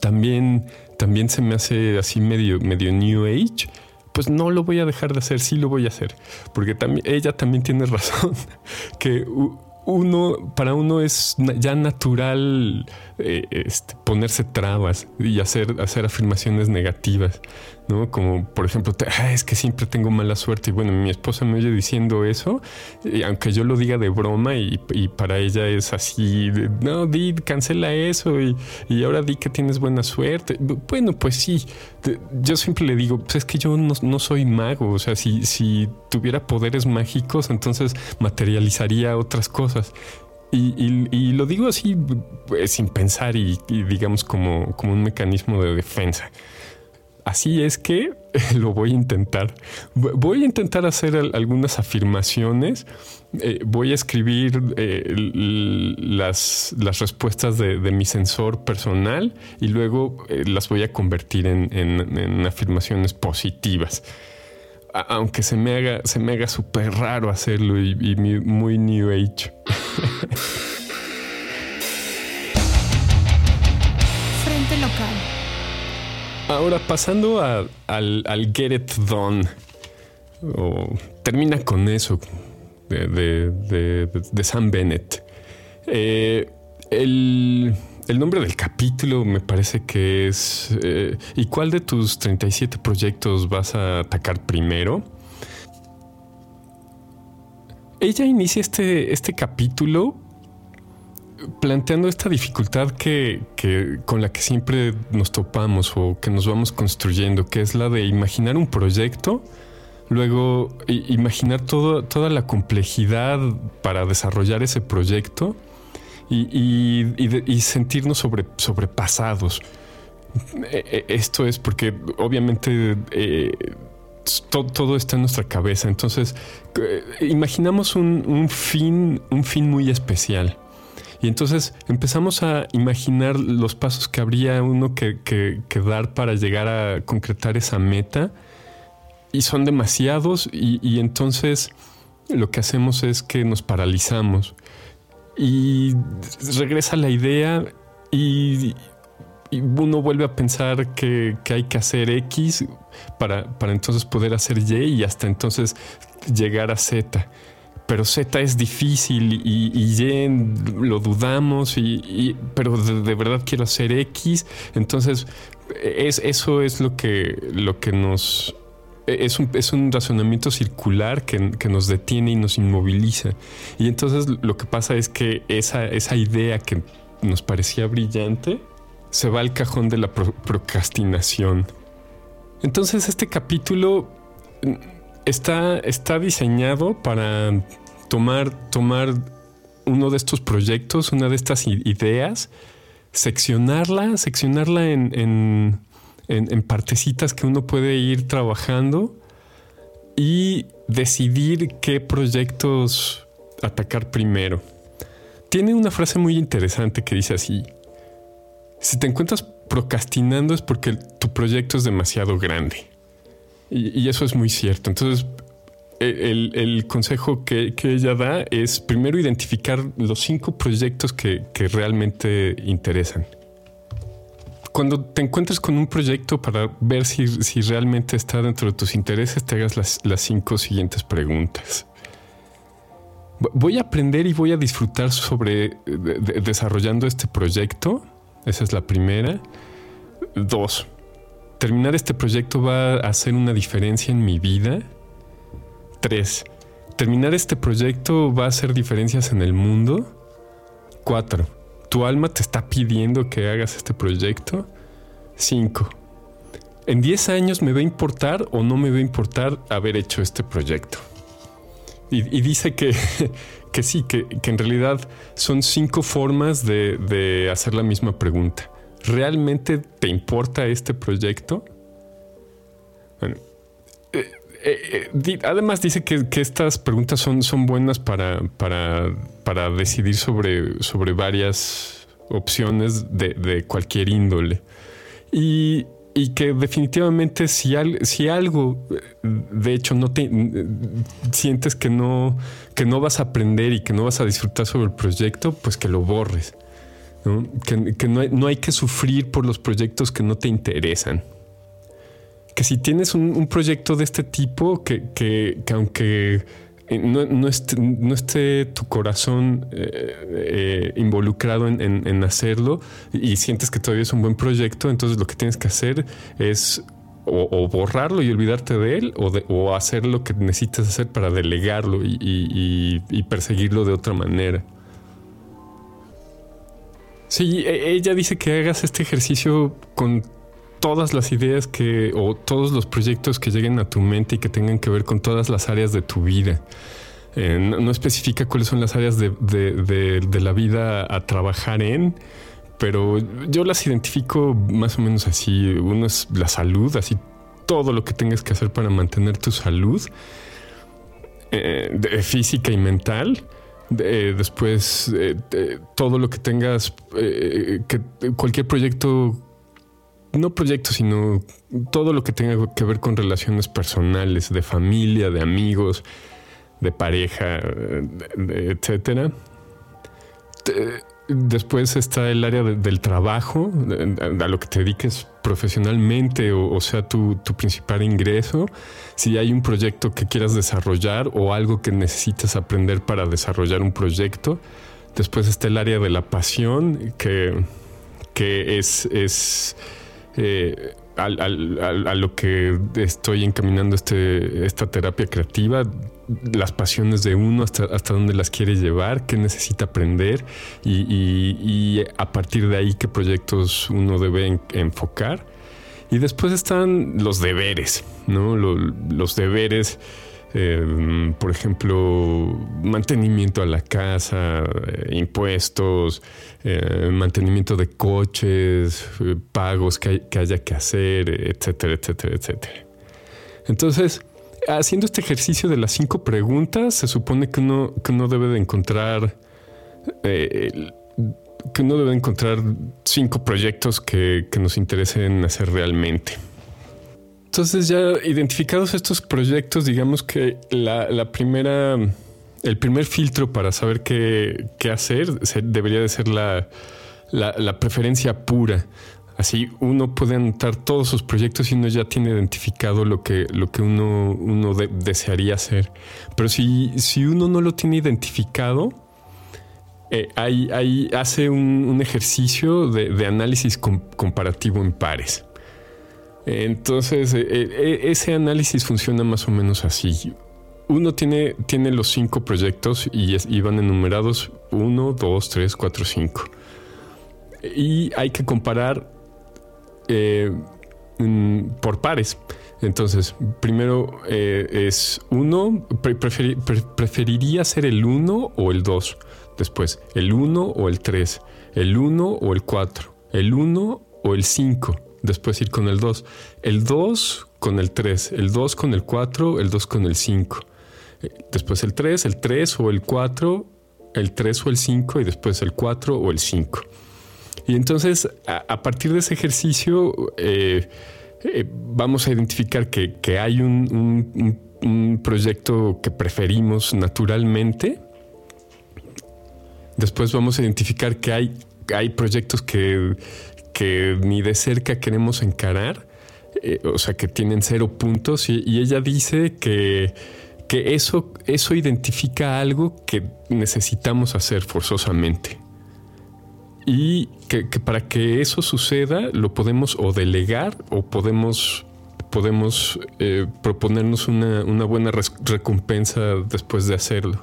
también también se me hace así medio, medio New Age, pues no lo voy a dejar de hacer, sí lo voy a hacer. Porque también, ella también tiene razón que uno, para uno es ya natural eh, este, ponerse trabas y hacer, hacer afirmaciones negativas. ¿No? Como por ejemplo, ah, es que siempre tengo mala suerte. Y bueno, mi esposa me oye diciendo eso, y aunque yo lo diga de broma y, para ella es así, no, di, cancela eso y, ahora di que tienes buena suerte. Bueno, pues sí, yo siempre le digo, pues es que yo no, soy mago, o sea, si, si tuviera poderes mágicos, entonces materializaría otras cosas. Y, lo digo así pues, sin pensar y, digamos como, como un mecanismo de defensa. Así es que lo voy a intentar. Voy a intentar hacer algunas afirmaciones. Eh, voy a escribir eh, las, respuestas de, mi sensor personal y luego eh, las voy a convertir en, afirmaciones positivas. aunque se me haga, se me haga súper raro hacerlo y muy New Age. Frente local. Ahora, pasando al, Get It Done. termina con eso de, Sam Bennett. Eh, el, nombre del capítulo me parece que es eh, ¿Y cuál de tus 37 proyectos vas a atacar primero? Ella inicia este, este capítulo planteando esta dificultad que, con la que siempre nos topamos o que nos vamos construyendo, que es la de imaginar un proyecto, luego imaginar toda la complejidad para desarrollar ese proyecto y, sentirnos sobre, sobrepasados. E, e, esto es porque obviamente eh, todo, está en nuestra cabeza. Entonces, eh, imaginamos un, fin, un fin muy especial. Y entonces empezamos a imaginar los pasos que habría uno que, dar para llegar a concretar esa meta. Y son demasiados y, entonces lo que hacemos es que nos paralizamos. Y regresa la idea y, uno vuelve a pensar que, hay que hacer X para, para entonces poder hacer Y y hasta entonces llegar a Z pero Z es difícil y, Y lo dudamos, y, pero de, verdad quiero hacer X. Entonces, es, eso es lo que, lo que nos... Es un, es un razonamiento circular que, nos detiene y nos inmoviliza. Y entonces lo que pasa es que esa, esa idea que nos parecía brillante se va al cajón de la procrastinación. Entonces este capítulo está, está diseñado para tomar, tomar uno de estos proyectos, una de estas ideas, seccionarla, seccionarla en, en, partecitas que uno puede ir trabajando y decidir qué proyectos atacar primero. Tiene una frase muy interesante que dice así, si te encuentras procrastinando es porque tu proyecto es demasiado grande. Y, eso es muy cierto. Entonces, el, consejo que, ella da es primero identificar los cinco proyectos que, realmente interesan. Cuando te encuentres con un proyecto para ver si, realmente está dentro de tus intereses, te hagas las, las cinco siguientes preguntas. ¿Voy a aprender y voy a disfrutar sobre desarrollando este proyecto? Esa es la primera. Dos, terminar este proyecto va a hacer una diferencia en mi vida. Tres, terminar este proyecto va a hacer diferencias en el mundo. Cuatro, tu alma te está pidiendo que hagas este proyecto. Cinco, en 10 años me va a importar o no me va a importar haber hecho este proyecto. Y, dice que, que sí, que, en realidad son cinco formas de, de hacer la misma pregunta. ¿Realmente te importa este proyecto? Eh, eh, eh, además dice que, estas preguntas son, son buenas para, para, decidir sobre, sobre varias opciones de, cualquier índole. Y, que definitivamente si, si algo, de hecho, no te sientes que no, que no vas a aprender y que no vas a disfrutar sobre el proyecto, pues que lo borres. Que, no, hay, que sufrir por los proyectos que no te interesan. que si tienes un, proyecto de este tipo, que, que, aunque eh, no, esté, tu corazón eh, eh, involucrado en, hacerlo y sientes que todavía es un buen proyecto, entonces lo que tienes que hacer es o, borrarlo y olvidarte de él o, hacer lo que necesitas hacer para delegarlo y perseguirlo de otra manera. Sí, e, ella dice que hagas este ejercicio con todas las ideas que o todos los proyectos que lleguen a tu mente y que tengan que ver con todas las áreas de tu vida. Eh, no, especifica cuáles son las áreas de, la vida a trabajar en, pero yo las identifico más o menos así. Uno es la salud, así todo lo que tengas que hacer para mantener tu salud eh, física y mental. Eh, después, eh, todo lo que tengas, eh, que cualquier proyecto, no proyecto, sino todo lo que tenga que ver con relaciones personales, de familia, de amigos, de pareja, etcétera. Después está el área del trabajo, a lo que te dediques profesionalmente o, sea tu, principal ingreso. Si hay un proyecto que quieras desarrollar o algo que necesitas aprender para desarrollar un proyecto. Después está el área de la pasión, que, que es, es eh, a, lo que estoy encaminando este, esta terapia creativa, las pasiones de uno, hasta, hasta dónde las quiere llevar, qué necesita aprender y, a partir de ahí qué proyectos uno debe enfocar. Y después están los deberes, ¿no? los deberes eh, por ejemplo, mantenimiento a la casa, eh, impuestos, eh, mantenimiento de coches, pagos que, haya que hacer, etcétera, etcétera, etcétera. Entonces, haciendo este ejercicio de las cinco preguntas, se supone que uno, que debe de encontrar que uno debe encontrar cinco proyectos que, que nos interesen hacer realmente. Entonces ya identificados estos proyectos, digamos que la, primera, el primer filtro para saber qué, hacer debería de ser la, preferencia pura. Así uno puede anotar todos sus proyectos y uno ya tiene identificado lo que, lo que uno, uno desearía hacer. Pero si, si uno no lo tiene identificado, eh, ahí, hace un, ejercicio de, análisis comparativo en pares. Entonces, eh, eh, ese análisis funciona más o menos así. Uno tiene, tiene los cinco proyectos y, van enumerados 1, 2, 3, 4, 5. Y hay que comparar eh, por pares. Entonces, primero es 1, preferiría ser el 1 o el 2. Después, el 1 o el 3, el 1 o el 4, el 1 o el 5 después ir con el 2. El 2 con el 3, el 2 con el 4, el 2 con el 5. Eh, después el 3, el 3 o el 4, el 3 o el 5 y después el 4 o el 5. Y entonces a, partir de ese ejercicio eh, eh, vamos a identificar que, hay un, proyecto que preferimos naturalmente. Después vamos a identificar que hay, hay proyectos que que ni de cerca queremos encarar, eh, o sea, que tienen cero puntos, y, ella dice que, que eso, eso identifica algo que necesitamos hacer forzosamente. Y que, para que eso suceda lo podemos o delegar o podemos, podemos eh, proponernos una, una buena recompensa después de hacerlo.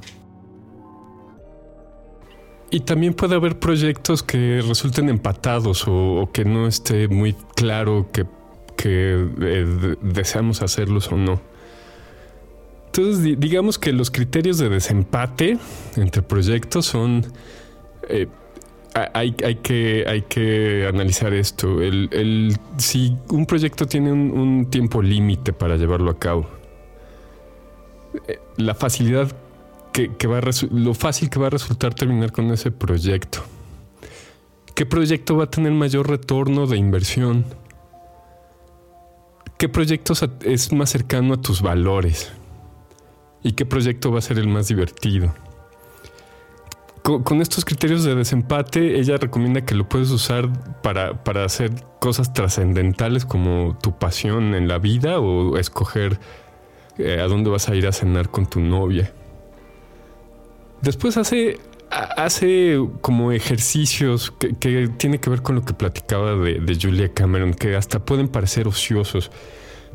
Y también puede haber proyectos que resulten empatados o, que no esté muy claro que, eh, deseamos hacerlos o no. Entonces, digamos que los criterios de desempate entre proyectos son... Eh, hay, que, hay que analizar esto. El, si un proyecto tiene un tiempo límite para llevarlo a cabo, eh, la facilidad que, va lo fácil que va a resultar terminar con ese proyecto. ¿Qué proyecto va a tener mayor retorno de inversión? ¿Qué proyecto es más cercano a tus valores? ¿Y qué proyecto va a ser el más divertido? Con, estos criterios de desempate, ella recomienda que lo puedes usar para, para hacer cosas trascendentales como tu pasión en la vida o escoger eh, a dónde vas a ir a cenar con tu novia. Después hace, hace como ejercicios que, que tiene que ver con lo que platicaba de, de Julia Cameron, que hasta pueden parecer ociosos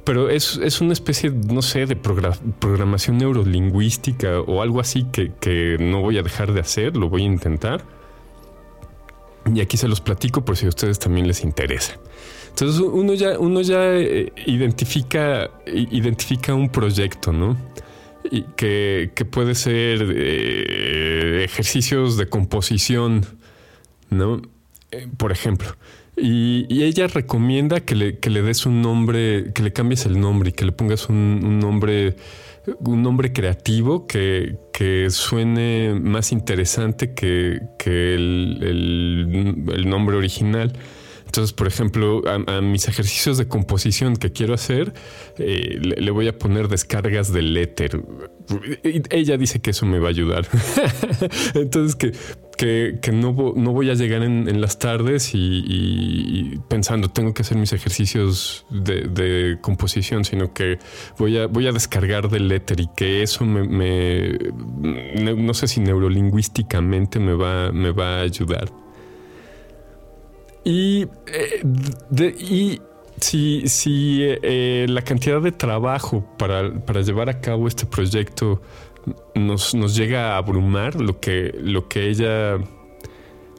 pero es, es, una especie, no sé, de programación neurolingüística o algo así que, que, no voy a dejar de hacer, lo voy a intentar. Y aquí se los platico por si a ustedes también les interesa. Entonces uno ya, uno ya eh, identifica, identifica un proyecto, ¿no? Y que, que puede ser eh, ejercicios de composición, ¿no? Eh, por ejemplo, y, ella recomienda que le, que le, des un nombre, que le cambies el nombre y que le pongas un, nombre, un nombre creativo que, que, suene más interesante que, que el, el, nombre original. Entonces, por ejemplo, a, mis ejercicios de composición que quiero hacer, eh, le, voy a poner descargas del éter. Ella dice que eso me va a ayudar. Entonces, que que, no, voy a llegar en, las tardes y, pensando tengo que hacer mis ejercicios de, composición, sino que voy a, voy a descargar del éter y que eso me, no sé si neurolingüísticamente me va, me va a ayudar. Y, eh, si, si eh, la cantidad de trabajo para, para llevar a cabo este proyecto nos, nos llega a abrumar, lo que, lo que ella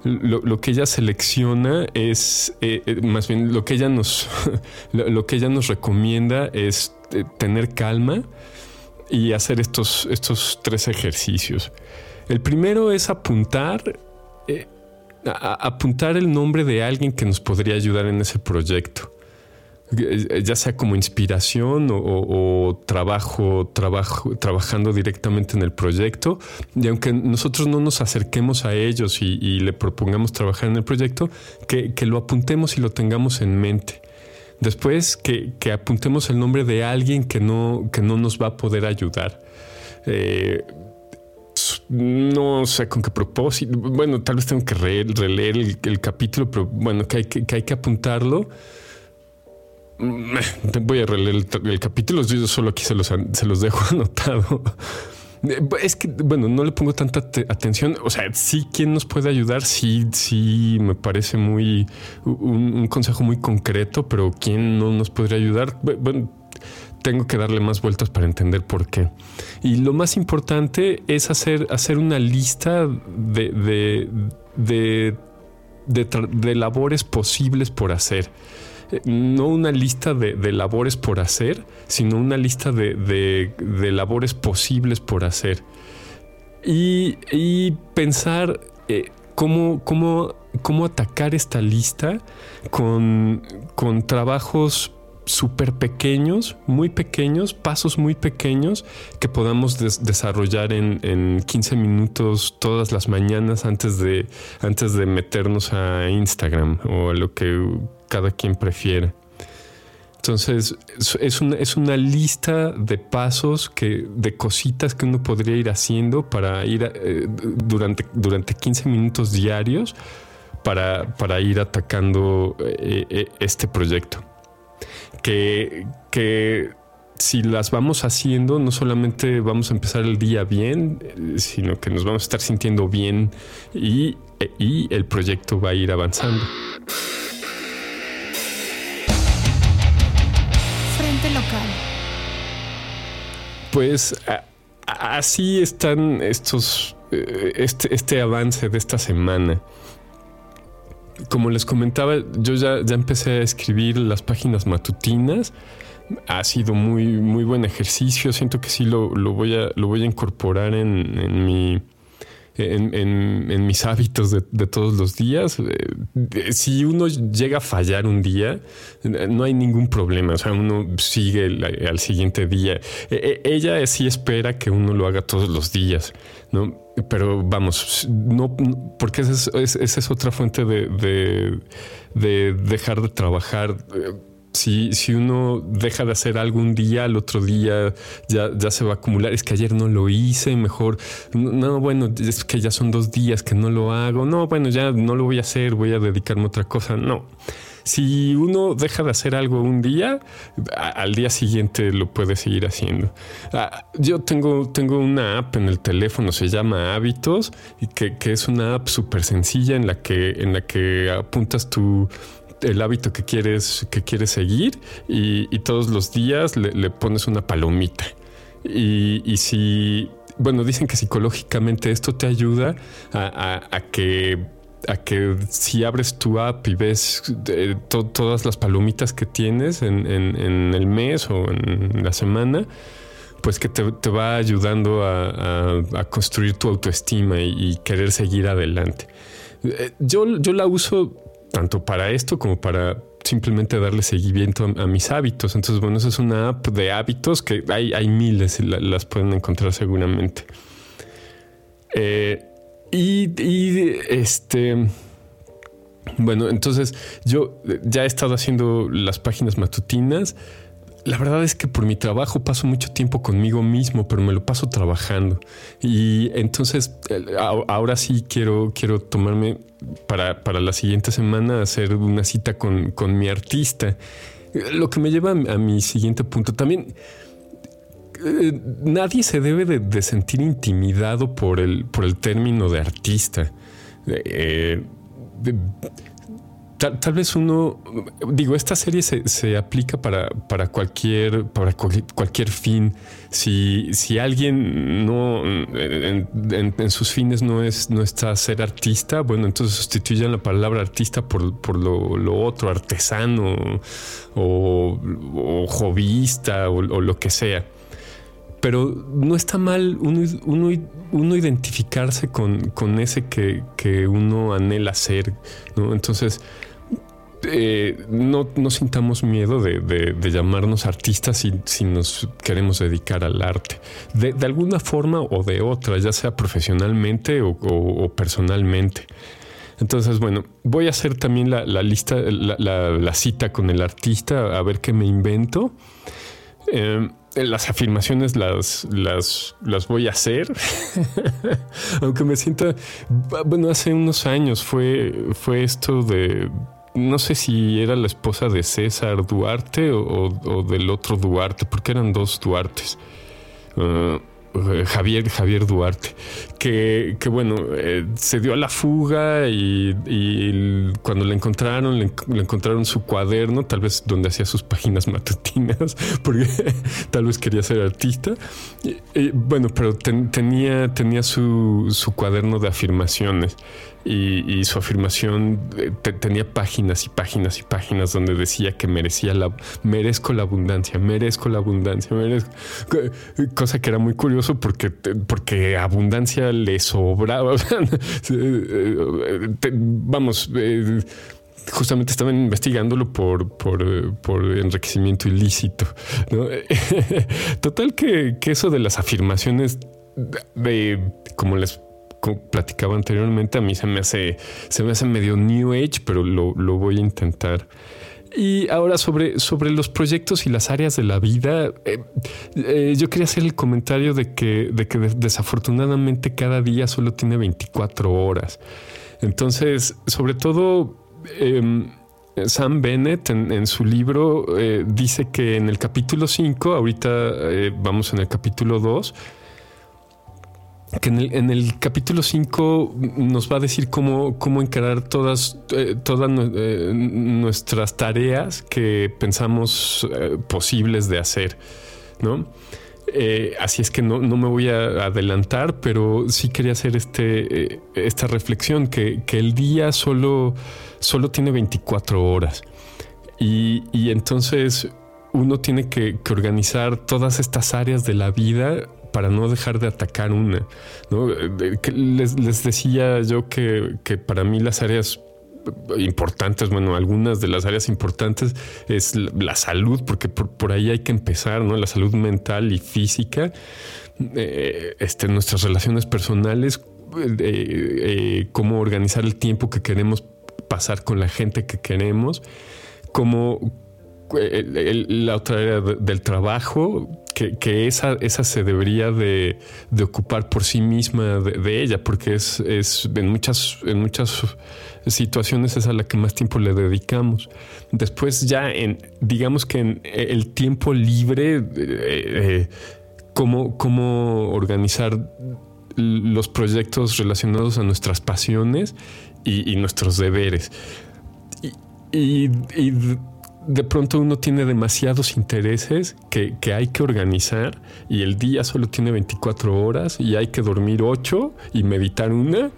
lo, que ella selecciona es, eh, eh, más bien lo que ella nos, lo, que ella nos recomienda es eh, tener calma y hacer estos, estos tres ejercicios. El primero es apuntar, apuntar el nombre de alguien que nos podría ayudar en ese proyecto ya sea como inspiración o, trabajo, trabajo, trabajando directamente en el proyecto. Y aunque nosotros no nos acerquemos a ellos y, le propongamos trabajar en el proyecto, que, lo apuntemos y lo tengamos en mente. Después que, apuntemos el nombre de alguien que no, que no nos va a poder ayudar. Eh, no sé con qué propósito. Bueno, tal vez tengo que releer el, capítulo, pero bueno, que hay que, que, hay que apuntarlo Voy a releer el, capítulo, yo solo aquí se los, se los dejo anotado. Es que, bueno, no le pongo tanta atención. O sea, sí, ¿quién nos puede ayudar? Sí, sí, me parece muy un, consejo muy concreto, pero ¿quién no nos podría ayudar? Bueno, tengo que darle más vueltas para entender por qué. Y lo más importante es hacer, hacer una lista de, de, de labores posibles por hacer no una lista de, labores por hacer, sino una lista de, labores posibles por hacer. Y, pensar eh, cómo, cómo, atacar esta lista con, con trabajos súper pequeños, muy pequeños, pasos muy pequeños que podamos desarrollar en, en, 15 minutos todas las mañanas antes de, antes de meternos a Instagram o a lo que cada quien prefiere. Entonces, es una, es una lista de pasos, que, de cositas que uno podría ir haciendo para ir eh, durante, durante 15 minutos diarios para, para ir atacando eh, eh, este proyecto. Que, que si las vamos haciendo, no solamente vamos a empezar el día bien, sino que nos vamos a estar sintiendo bien y, y el proyecto va a ir avanzando. Pues así están estos, eh, este, este, avance de esta semana. Como les comentaba, yo ya, ya empecé a escribir las páginas matutinas. Ha sido muy, muy buen ejercicio. Siento que sí lo, voy, a, lo voy a incorporar en mi en, mis hábitos de, todos los días. Eh, si uno llega a fallar un día, no hay ningún problema. O sea, uno sigue al siguiente día. E, e, ella sí espera que uno lo haga todos los días, ¿no? Pero vamos, no, porque esa es, otra fuente de, de, dejar de trabajar si, si uno deja de hacer algo un día, al otro día ya, ya se va a acumular. Es que ayer no lo hice, mejor. No, bueno, es que ya son dos días que no lo hago. No, bueno, ya no lo voy a hacer, voy a dedicarme a otra cosa. No si uno deja de hacer algo un día, al día siguiente lo puede seguir haciendo. Ah, yo tengo, tengo una app en el teléfono, se llama Hábitos, y que, es una app súper sencilla en la que, en la que apuntas tu el hábito que quieres, que quieres seguir y, todos los días le, pones una palomita. Y, si, bueno, dicen que psicológicamente esto te ayuda a que a que si abres tu app y ves eh, todas las palomitas que tienes en, el mes o en la semana, pues que te, va ayudando a, construir tu autoestima y, querer seguir adelante. Eh, yo, yo la uso tanto para esto como para simplemente darle seguimiento a, mis hábitos. Entonces, bueno, esa es una app de hábitos que hay, hay miles y las pueden encontrar seguramente. Eh, y, este. Bueno, entonces yo ya he estado haciendo las páginas matutinas. La verdad es que por mi trabajo paso mucho tiempo conmigo mismo, pero me lo paso trabajando. Y entonces ahora sí quiero, quiero tomarme para, para la siguiente semana hacer una cita con, con mi artista. Lo que me lleva a mi siguiente punto. También eh, nadie se debe de, sentir intimidado por el, por el término de artista. Eh, tal, vez uno, digo, esta serie se, aplica para, para, cualquier, para cualquier fin. Si, si alguien no en, sus fines no es no está ser artista, bueno, entonces sustituyan la palabra artista por, por lo, otro, artesano o, o jovista o lo que sea pero no está mal uno, identificarse con, ese que, uno anhela ser, ¿no? Entonces, eh, no, sintamos miedo de, llamarnos artistas si, nos queremos dedicar al arte, de, alguna forma o de otra, ya sea profesionalmente o, personalmente. Entonces, bueno, voy a hacer también la, lista, la, cita con el artista, a ver qué me invento. Eh, las afirmaciones las, las, las voy a hacer. Aunque me sienta. Bueno, hace unos años fue, fue esto de. No sé si era la esposa de César Duarte o, del otro Duarte, porque eran dos Duartes. Ah, eh, Javier, Javier Duarte, que, bueno, eh, se dio a la fuga y, cuando le encontraron, le, encontraron su cuaderno, tal vez donde hacía sus páginas matutinas, porque tal vez quería ser artista. bueno, pero tenía, tenía su, su cuaderno de afirmaciones y, su afirmación eh, tenía páginas y páginas y páginas donde decía que merecía la merezco la abundancia, merezco la abundancia, merezco cosa que era muy curioso porque porque abundancia le sobraba. Vamos, eh, justamente estaban investigándolo por, por, enriquecimiento ilícito. Total que, que, eso de las afirmaciones de, como les platicaba anteriormente, a mí se me hace, se me hace medio New Age, pero lo, voy a intentar. Y ahora sobre, sobre los proyectos y las áreas de la vida, eh, eh, yo quería hacer el comentario de que, de que desafortunadamente cada día solo tiene 24 horas. Entonces, sobre todo, em, Sam Bennett en, su libro eh, dice que en el capítulo 5, ahorita vamos en el capítulo 2, que en el, capítulo 5 nos va a decir cómo, cómo encarar todas, eh, todas eh, nuestras tareas que pensamos eh, posibles de hacer, ¿no? así es que no, me voy a adelantar, pero sí quería hacer este, esta reflexión, que, el día solo, solo tiene 24 horas. Y, entonces uno tiene que, que organizar todas estas áreas de la vida para no dejar de atacar una. Les, decía yo que, para mí las áreas importantes, bueno, algunas de las áreas importantes es la, salud, porque por, ahí hay que empezar, ¿no? La salud mental y física, eh, este, nuestras relaciones personales, eh, eh, cómo organizar el tiempo que queremos pasar con la gente que queremos, cómo la otra área del trabajo, que, esa, esa se debería de, ocupar por sí misma de, ella, porque es, es, en, muchas, en muchas situaciones es a la que más tiempo le dedicamos. Después ya en, digamos que en el tiempo libre, eh, eh, cómo, cómo organizar los proyectos relacionados a nuestras pasiones y, nuestros deberes. y de pronto uno tiene demasiados intereses que, hay que organizar y el día solo tiene 24 horas y hay que dormir 8 y meditar una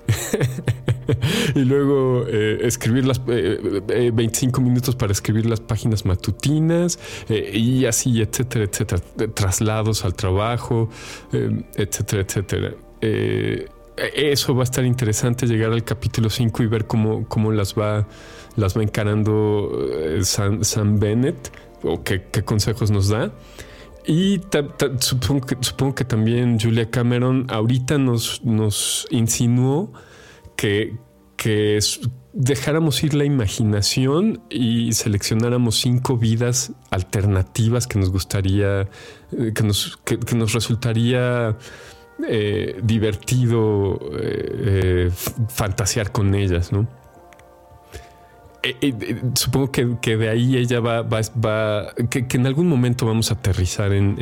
y luego eh, escribir las 25 eh, eh, minutos para escribir las páginas matutinas y así, etcétera, etcétera, traslados al trabajo, etcétera, etcétera. Eso va a estar interesante llegar al capítulo 5 y ver cómo, cómo las va las va encarando eh, Sam, Bennett o qué, consejos nos da. Y supongo, que, también Julia Cameron ahorita nos, nos insinuó que, que dejáramos ir la imaginación y seleccionáramos cinco vidas alternativas que nos gustaría, eh, que nos, que, nos resultaría eh, divertido fantasear con ellas, ¿no? Eh, eh, supongo que, de ahí ella va, va, que, en algún momento vamos a aterrizar en,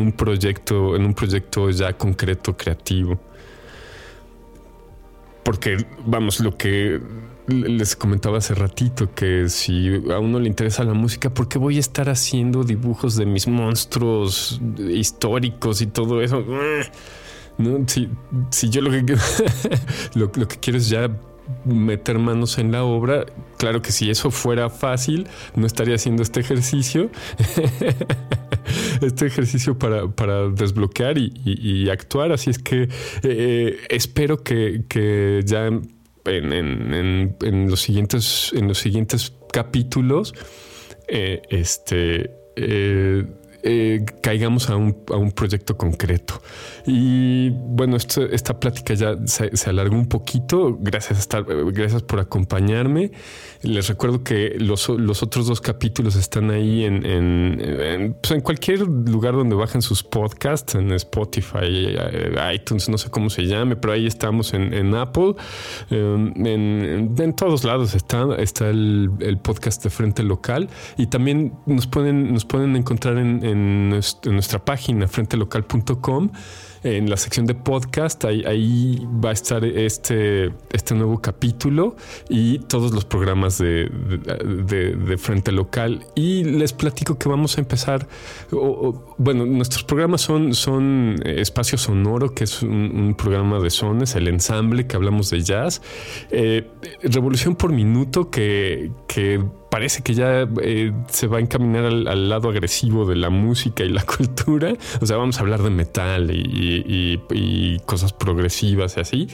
un proyecto, en un proyecto ya concreto, creativo. Porque, vamos, lo que les comentaba hace ratito, que si a uno le interesa la música, ¿por qué voy a estar haciendo dibujos de mis monstruos históricos y todo eso? No, si, si yo lo que, lo que quiero es ya meter manos en la obra. Claro que si eso fuera fácil, no estaría haciendo este ejercicio. este ejercicio para, desbloquear y, actuar. Así es que eh, espero que, ya en, los siguientes, en los siguientes capítulos eh, este, eh, eh, caigamos a un, proyecto concreto. Y bueno, esta plática ya se, alargó un poquito. Gracias, gracias por acompañarme. Les recuerdo que los, otros dos capítulos están ahí en, en, pues, cualquier lugar donde bajen sus podcasts, en Spotify, eh, iTunes, no sé cómo se llame, pero ahí estamos en, Apple. Em, en, todos lados está, está el, podcast de Frente Local y también nos pueden, nos pueden encontrar en en, nuestra página frentelocal.com en la sección de podcast, ahí, va a estar este, este nuevo capítulo y todos los programas de, Frente Local. Y les platico que vamos a empezar, bueno, nuestros programas son, son Espacio Sonoro, que es un, programa de sones, el ensamble que hablamos de jazz, eh, Revolución por Minuto, que parece que ya eh, se va a encaminar al, lado agresivo de la música y la cultura. O sea, vamos a hablar de metal y, cosas progresivas y así.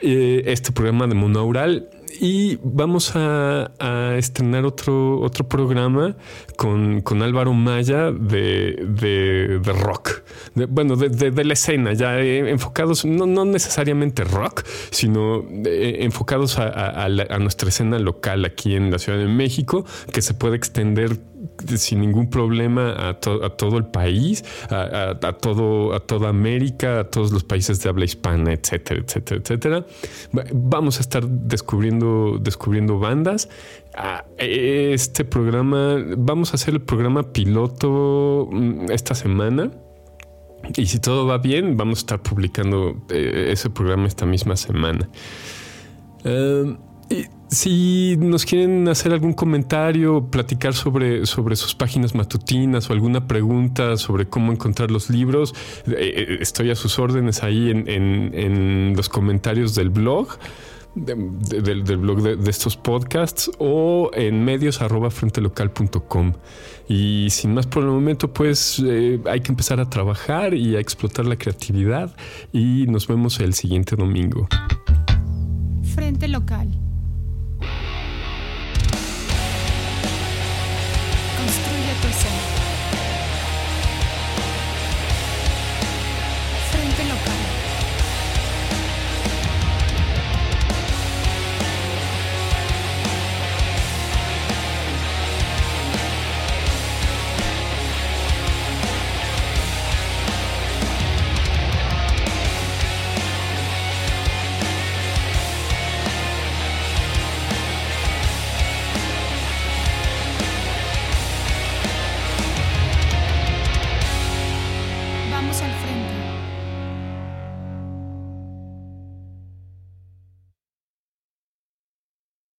Eh, este programa de monaural y vamos a, estrenar otro, otro programa con, Álvaro Maya de, rock. bueno, de, la escena, ya eh, enfocados, no, necesariamente rock, sino eh, enfocados a, nuestra escena local aquí en la Ciudad de México, que se puede extender sin ningún problema a, todo el país, a, todo, a toda América, a todos los países de habla hispana, etcétera, etcétera, etcétera. Vamos a estar descubriendo, descubriendo bandas. Este programa, vamos a hacer el programa piloto mm, esta semana. Y si todo va bien, vamos a estar publicando eh, ese programa esta misma semana. Si nos quieren hacer algún comentario, platicar sobre, sobre sus páginas matutinas o alguna pregunta sobre cómo encontrar los libros, eh, eh, estoy a sus órdenes ahí en, los comentarios del blog. del, blog de, estos podcasts o en medios arroba frentelocal.com y sin más por el momento pues eh, hay que empezar a trabajar y a explotar la creatividad y nos vemos el siguiente domingo Frente Local